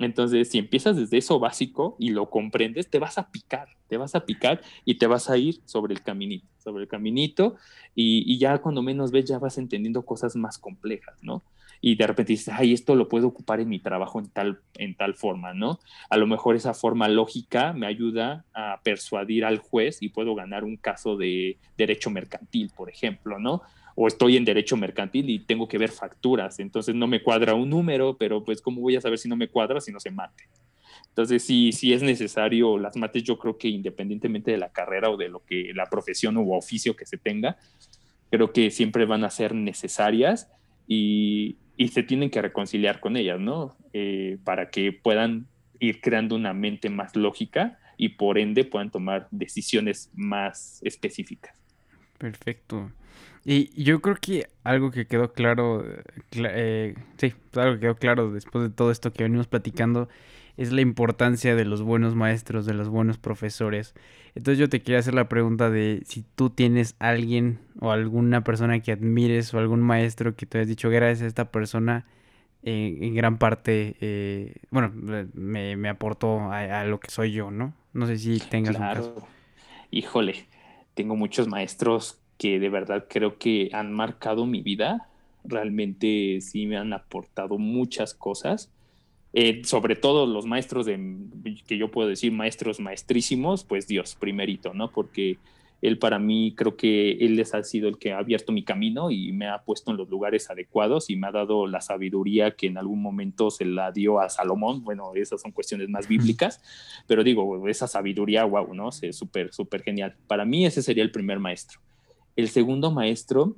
Entonces, si empiezas desde eso básico y lo comprendes, te vas a picar, te vas a picar y te vas a ir sobre el caminito, sobre el caminito y, y ya cuando menos ves ya vas entendiendo cosas más complejas, ¿no? Y de repente dices, ay, esto lo puedo ocupar en mi trabajo en tal, en tal forma, ¿no? A lo mejor esa forma lógica me ayuda a persuadir al juez y puedo ganar un caso de derecho mercantil, por ejemplo, ¿no? O estoy en derecho mercantil y tengo que ver facturas, entonces no me cuadra un número, pero pues ¿cómo voy a saber si no me cuadra si no se mate? Entonces, sí, sí es necesario las mates, yo creo que independientemente de la carrera o de lo que la profesión u oficio que se tenga, creo que siempre van a ser necesarias y, y se tienen que reconciliar con ellas, ¿no? Eh, para que puedan ir creando una mente más lógica y por ende puedan tomar decisiones más específicas. Perfecto. Y yo creo que algo que quedó claro, eh, sí, algo que quedó claro después de todo esto que venimos platicando es la importancia de los buenos maestros, de los buenos profesores. Entonces yo te quería hacer la pregunta de si tú tienes alguien o alguna persona que admires o algún maestro que te hayas dicho gracias a esta persona eh, en gran parte, eh, bueno, me, me aportó a, lo que soy yo, ¿no? No sé si tengas claro. un Híjole, tengo muchos maestros que de verdad creo que han marcado mi vida. Realmente sí me han aportado muchas cosas eh, sobre todo los maestros de, que yo puedo decir maestros maestrísimos, pues Dios, primerito, ¿no? Porque él para mí creo que él les ha sido el que ha abierto mi camino y me ha puesto en los lugares adecuados y me ha dado la sabiduría que en algún momento se la dio a Salomón. Bueno, esas son cuestiones más bíblicas, pero digo, esa sabiduría, wow, ¿no? Es súper, súper genial. Para mí ese sería el primer maestro. El segundo maestro,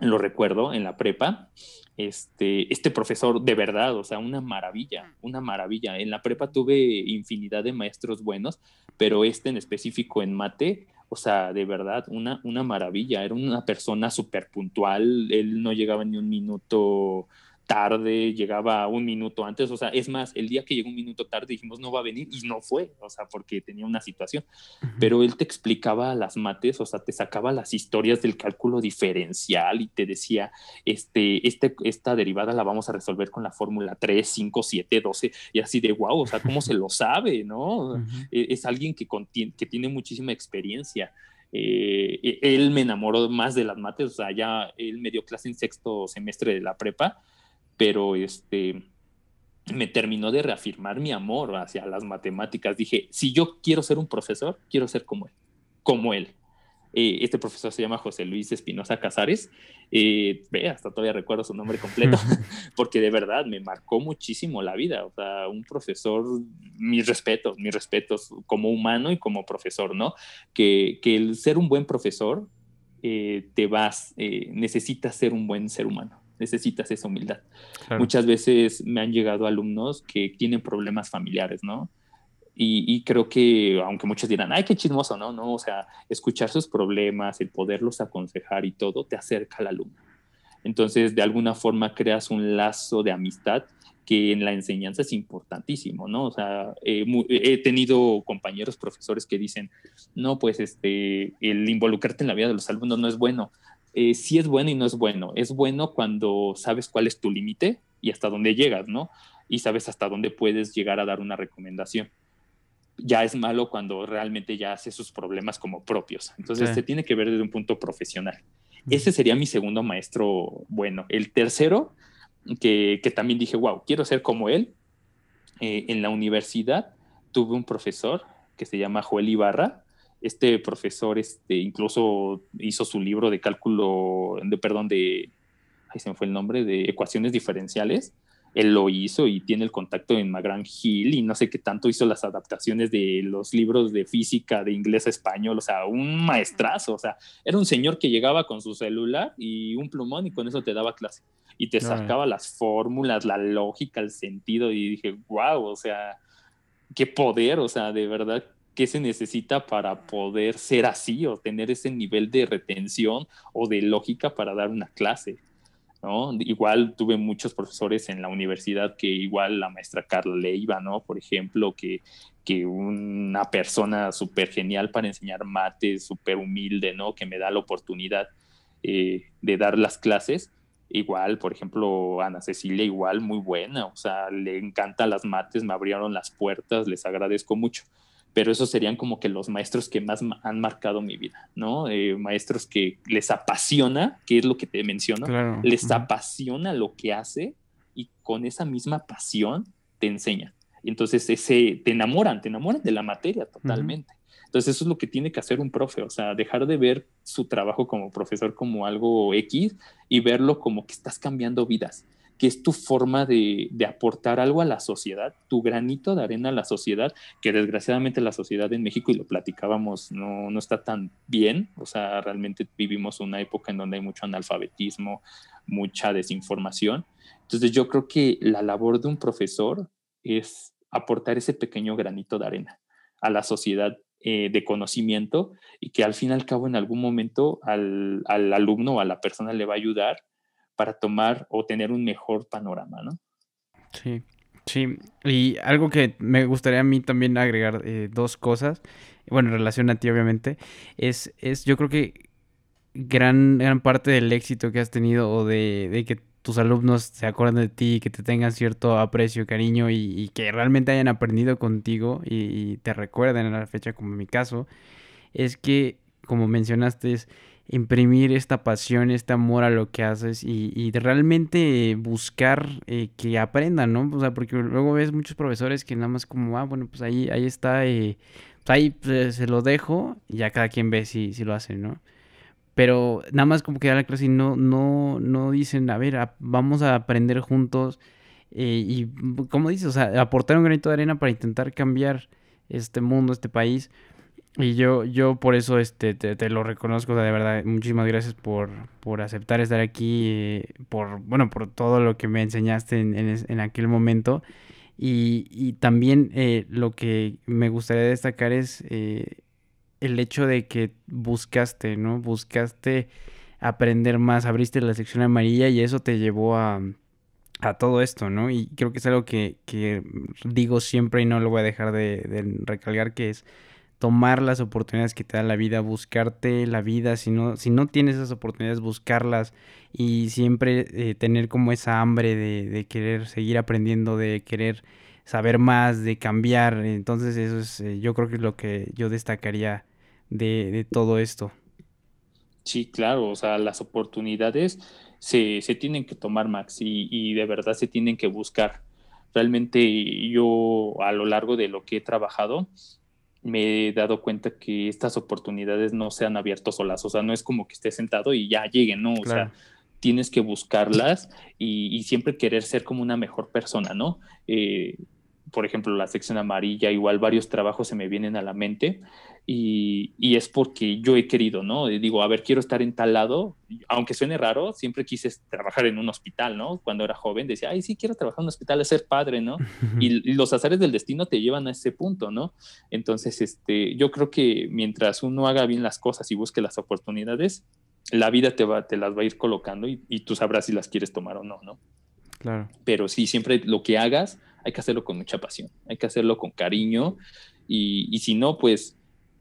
lo recuerdo en la prepa, este, este profesor de verdad, o sea, una maravilla, una maravilla. En la prepa tuve infinidad de maestros buenos, pero este en específico en mate, o sea, de verdad, una, una maravilla. Era una persona súper puntual. Él no llegaba ni un minuto tarde, llegaba un minuto antes, o sea, es más, el día que llegó un minuto tarde dijimos no va a venir y no fue, o sea, porque tenía una situación, pero él te explicaba las mates, o sea, te sacaba las historias del cálculo diferencial y te decía, este, este, esta derivada la vamos a resolver con la fórmula 3, 5, 7, 12, y así de wow, o sea, ¿cómo se lo sabe, no? E, es, alguien que, que tiene muchísima experiencia. Eh, e, él me enamoró más de las mates, o sea, ya él me dio clase en sexto semestre de la prepa pero este, me terminó de reafirmar mi amor hacia las matemáticas. Dije, si yo quiero ser un profesor, quiero ser como él, como él. Eh, este profesor se llama José Luis Espinosa Casares. Eh, ve, hasta todavía recuerdo su nombre completo, porque de verdad me marcó muchísimo la vida. O sea, un profesor, mis respetos, mis respetos como humano y como profesor, ¿no? Que, que el ser un buen profesor eh, te vas, necesitas ser un buen ser humano necesitas esa humildad. Muchas veces me han llegado alumnos que tienen problemas familiares, ¿no? Y, creo que, aunque muchos dirán, ay, qué chismoso, ¿no? No, o sea, escuchar sus problemas, el poderlos aconsejar y todo, te acerca al alumno. Entonces, de alguna forma creas un lazo de amistad que en la enseñanza es importantísimo, ¿no? O sea, he tenido compañeros profesores que dicen, no, pues este, el involucrarte en la vida de los alumnos no es bueno. Eh, sí es bueno y no es bueno. Es bueno cuando sabes cuál es tu límite y hasta dónde llegas, ¿no? Y sabes hasta dónde puedes llegar a dar una recomendación. Ya es malo cuando realmente ya hace sus problemas como propios. Entonces, se tiene que ver desde un punto profesional. Ese sería mi segundo maestro bueno. El tercero, que, también dije, wow, quiero ser como él. Eh, en la universidad tuve un profesor que se llama Joel Ibarra, este profesor este, incluso hizo su libro de cálculo, de, perdón, de, ahí se me fue el nombre, de ecuaciones diferenciales. Él lo hizo y tiene el contacto en McGrath Hill y no sé qué tanto hizo las adaptaciones de los libros de física de inglés a español, o sea, un maestrazo, o sea, era un señor que llegaba con su celular y un plumón y con eso te daba clase y te sacaba las fórmulas, la lógica, el sentido y dije, wow, o sea, qué poder, o sea, de verdad qué se necesita para poder ser así o tener ese nivel de retención o de lógica para dar una clase. ¿no? Igual tuve muchos profesores en la universidad que igual la maestra Carla Leiva, ¿no? Por ejemplo, que, que una persona súper genial para enseñar mate, súper humilde, ¿no? Que me da la oportunidad eh, de dar las clases. Igual, por ejemplo, Ana Cecilia, igual muy buena, o sea, le encantan las mates, me abrieron las puertas, les agradezco mucho pero esos serían como que los maestros que más han marcado mi vida, ¿no? Eh, maestros que les apasiona, que es lo que te menciono, les apasiona lo que hace y con esa misma pasión te enseñan. Entonces ese, te enamoran, te enamoran de la materia totalmente. Entonces eso es lo que tiene que hacer un profe, o sea, dejar de ver su trabajo como profesor como algo X y verlo como que estás cambiando vidas que es tu forma de, aportar algo a la sociedad, tu granito de arena a la sociedad, que desgraciadamente la sociedad en México, y lo platicábamos, no, no está tan bien, o sea, realmente vivimos una época en donde hay mucho analfabetismo, mucha desinformación. Entonces yo creo que la labor de un profesor es aportar ese pequeño granito de arena a la sociedad eh, de conocimiento y que al fin y al cabo en algún momento al, al alumno o a la persona le va a ayudar para tomar o tener un mejor panorama, ¿no? Sí, sí. Y algo que me gustaría a mí también agregar eh, dos cosas, bueno, en relación a ti obviamente, es, es yo creo que gran, gran parte del éxito que has tenido o de, que tus alumnos se acuerden de ti, que te tengan cierto aprecio, cariño y, que realmente hayan aprendido contigo y, y, te recuerden a la fecha, como en mi caso, es que, como mencionaste, es imprimir esta pasión, este amor a lo que haces y, y realmente buscar eh, que aprendan, ¿no? O sea, porque luego ves muchos profesores que nada más como, ah, bueno, pues ahí, ahí está, eh, pues ahí pues, se lo dejo y ya cada quien ve si, si lo hace, ¿no? Pero nada más como que da la clase y no, no, no dicen, a ver, vamos a aprender juntos eh, y, como dices, o sea, aportar un granito de arena para intentar cambiar este mundo, este país. Y yo, yo por eso este, te, lo reconozco, de verdad, muchísimas gracias por, por aceptar estar aquí, eh, por, bueno, por todo lo que me enseñaste en, en, aquel momento. Y, y también eh, lo que me gustaría destacar es eh, el hecho de que buscaste, ¿no? Buscaste aprender más, abriste la sección amarilla y eso te llevó a, a todo esto, ¿no? Y creo que es algo que, que digo siempre y no lo voy a dejar de, de, recalcar, que es tomar las oportunidades que te da la vida, buscarte la vida, si no, si no tienes esas oportunidades, buscarlas y siempre eh, tener como esa hambre de, de, querer seguir aprendiendo, de querer saber más, de cambiar. Entonces eso es, eh, yo creo que es lo que yo destacaría de, de todo esto. Sí, claro, o sea, las oportunidades se, se tienen que tomar, Max, y, y, de verdad se tienen que buscar. Realmente yo a lo largo de lo que he trabajado me he dado cuenta que estas oportunidades no se han abierto solas, o sea, no es como que estés sentado y ya lleguen, no, o claro. sea, tienes que buscarlas y, y, siempre querer ser como una mejor persona, ¿no? Eh, por ejemplo, la sección amarilla, igual varios trabajos se me vienen a la mente y, y, es porque yo he querido, ¿no? Digo, a ver, quiero estar en tal lado, aunque suene raro, siempre quise trabajar en un hospital, ¿no? Cuando era joven decía, ay, sí, quiero trabajar en un hospital, ser padre, ¿no? y, y, los azares del destino te llevan a ese punto, ¿no? Entonces, este, yo creo que mientras uno haga bien las cosas y busque las oportunidades, la vida te, va, te las va a ir colocando y, y tú sabrás si las quieres tomar o no, ¿no? Claro. Pero sí, siempre lo que hagas, hay que hacerlo con mucha pasión, hay que hacerlo con cariño y, y si no, pues,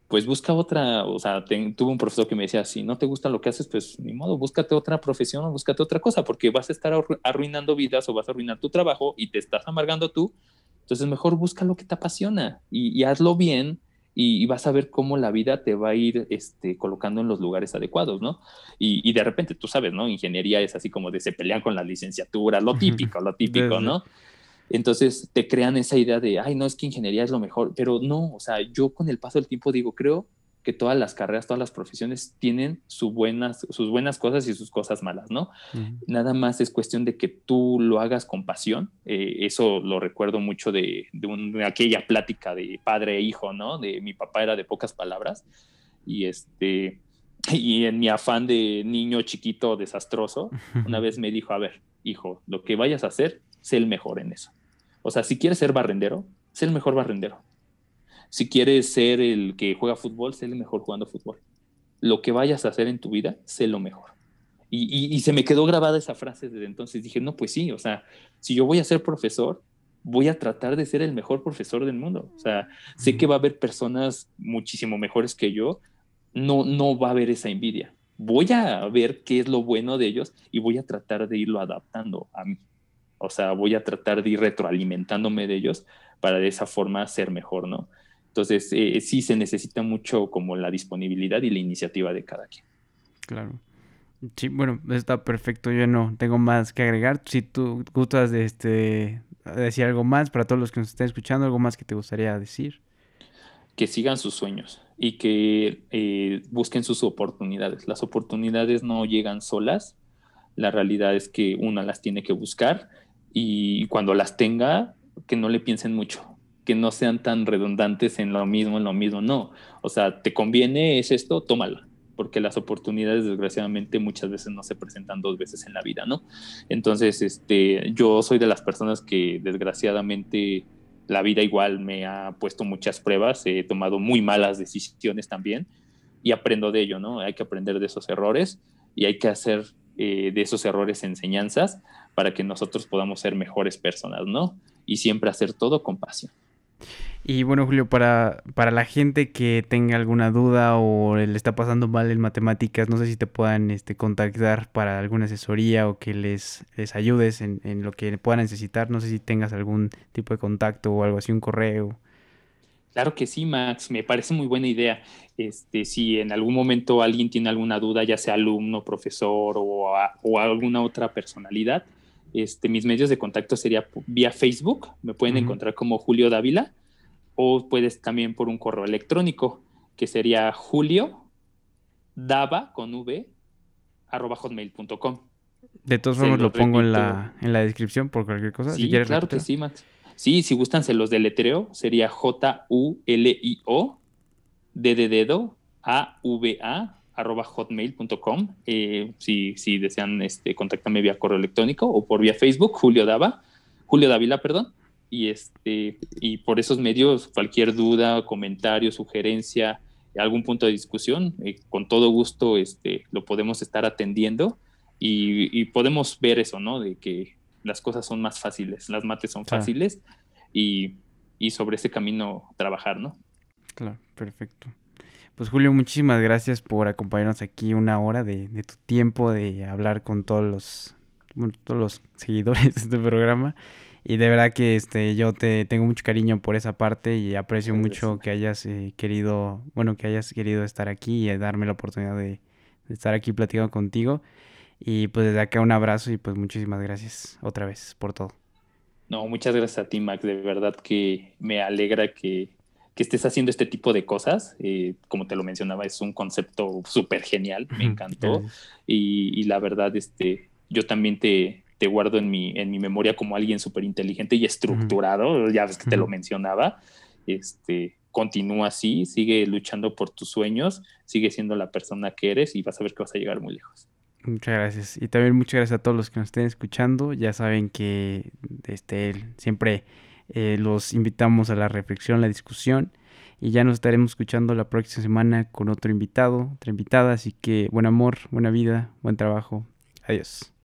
pues busca otra, o sea, tuve un profesor que me decía, si no te gusta lo que haces, pues ni modo, búscate otra profesión o búscate otra cosa, porque vas a estar arruinando vidas o vas a arruinar tu trabajo y te estás amargando tú. Entonces mejor busca lo que te apasiona y, y hazlo bien y, y, vas a ver cómo la vida te va a ir este, colocando en los lugares adecuados, ¿no? Y, y, de repente, tú sabes, ¿no? Ingeniería es así como de se pelean con las licenciaturas, lo típico, lo típico, ¿no? Entonces te crean esa idea de, ay, no, es que ingeniería es lo mejor, pero no, o sea, yo con el paso del tiempo digo, creo que todas las carreras, todas las profesiones tienen sus buenas, sus buenas cosas y sus cosas malas, ¿no? Uh -huh. Nada más es cuestión de que tú lo hagas con pasión. Eh, eso lo recuerdo mucho de, de, un, de, aquella plática de padre e hijo, ¿no? De mi papá era de pocas palabras y este y en mi afán de niño chiquito desastroso, una vez me dijo, a ver, hijo, lo que vayas a hacer, sé el mejor en eso. O sea, si quieres ser barrendero, sé el mejor barrendero. Si quieres ser el que juega fútbol, sé el mejor jugando fútbol. Lo que vayas a hacer en tu vida, sé lo mejor. Y, se me quedó grabada esa frase desde entonces. Dije, no, pues sí, o sea, si yo voy a ser profesor, voy a tratar de ser el mejor profesor del mundo. O sea, sé que va a haber personas muchísimo mejores que yo, no, no va a haber esa envidia. Voy a ver qué es lo bueno de ellos y voy a tratar de irlo adaptando a mí. O sea, voy a tratar de ir retroalimentándome de ellos para de esa forma ser mejor, ¿no? Entonces, eh, sí se necesita mucho como la disponibilidad y la iniciativa de cada quien. Claro. Sí, bueno, está perfecto. Yo no tengo más que agregar. Si tú gustas de este, decir algo más para todos los que nos estén escuchando, algo más que te gustaría decir. Que sigan sus sueños y que eh, busquen sus oportunidades. Las oportunidades no llegan solas. La realidad es que una las tiene que buscar y cuando las tenga, que no le piensen mucho que no sean tan redundantes en lo mismo, en lo mismo, no. O sea, te conviene, es esto, tómalo, porque las oportunidades desgraciadamente muchas veces no se presentan dos veces en la vida, ¿no? Entonces, este, yo soy de las personas que desgraciadamente la vida igual me ha puesto muchas pruebas, he tomado muy malas decisiones también y aprendo de ello, ¿no? Hay que aprender de esos errores y hay que hacer eh, de esos errores enseñanzas para que nosotros podamos ser mejores personas, ¿no? Y siempre hacer todo con pasión. Y bueno, Julio, para, para la gente que tenga alguna duda o le está pasando mal en matemáticas, no sé si te puedan este, contactar para alguna asesoría o que les, les ayudes en, en, lo que puedan necesitar. No sé si tengas algún tipo de contacto o algo así, un correo. Claro que sí, Max, me parece muy buena idea. Este, si en algún momento alguien tiene alguna duda, ya sea alumno, profesor o, a, o alguna otra personalidad, este, mis medios de contacto sería vía Facebook, me pueden uh -huh. encontrar como Julio Dávila, o puedes también por un correo electrónico, que sería julio dava con v arroba hotmail.com. De todas formas lo, lo pongo en la, en la descripción por cualquier cosa. Sí, si quieres claro repetir. que sí, Max. Sí, si gustan se los deletreo, sería J-U-L-I-O D de dedo A-V-A arroba hotmail.com eh, si, si desean este, contactarme vía correo electrónico o por vía Facebook, Julio Dava, Julio Dávila, perdón, y, este, y por esos medios cualquier duda, comentario, sugerencia, algún punto de discusión, eh, con todo gusto este, lo podemos estar atendiendo. Y, podemos ver eso, ¿no? De que las cosas son más fáciles, las mates son fáciles y, y sobre ese camino trabajar, ¿no? Claro, perfecto. Pues Julio, muchísimas gracias por acompañarnos aquí una hora de, de tu tiempo, de hablar con todos los, todos los seguidores de este programa. Y de verdad que este, yo te tengo mucho cariño por esa parte y aprecio mucho que hayas eh, querido, bueno, que hayas querido estar aquí y darme la oportunidad de, de, estar aquí platicando contigo. Y pues desde acá un abrazo y pues muchísimas gracias otra vez por todo. No, muchas gracias a ti, Max. De verdad que me alegra que, que estés haciendo este tipo de cosas. Eh, como te lo mencionaba, es un concepto súper genial, me encantó. Y, y, la verdad, este, yo también te, te guardo en mi, en mi memoria como alguien súper inteligente y estructurado, ya ves que te lo mencionaba, este, continúa así, sigue luchando por tus sueños, sigue siendo la persona que eres y vas a ver que vas a llegar muy lejos. Muchas gracias. Y también muchas gracias a todos los que nos estén escuchando. Ya saben que este, siempre eh, los invitamos a la reflexión, la discusión. Y ya nos estaremos escuchando la próxima semana con otro invitado, otra invitada. Así que buen amor, buena vida, buen trabajo. Adiós.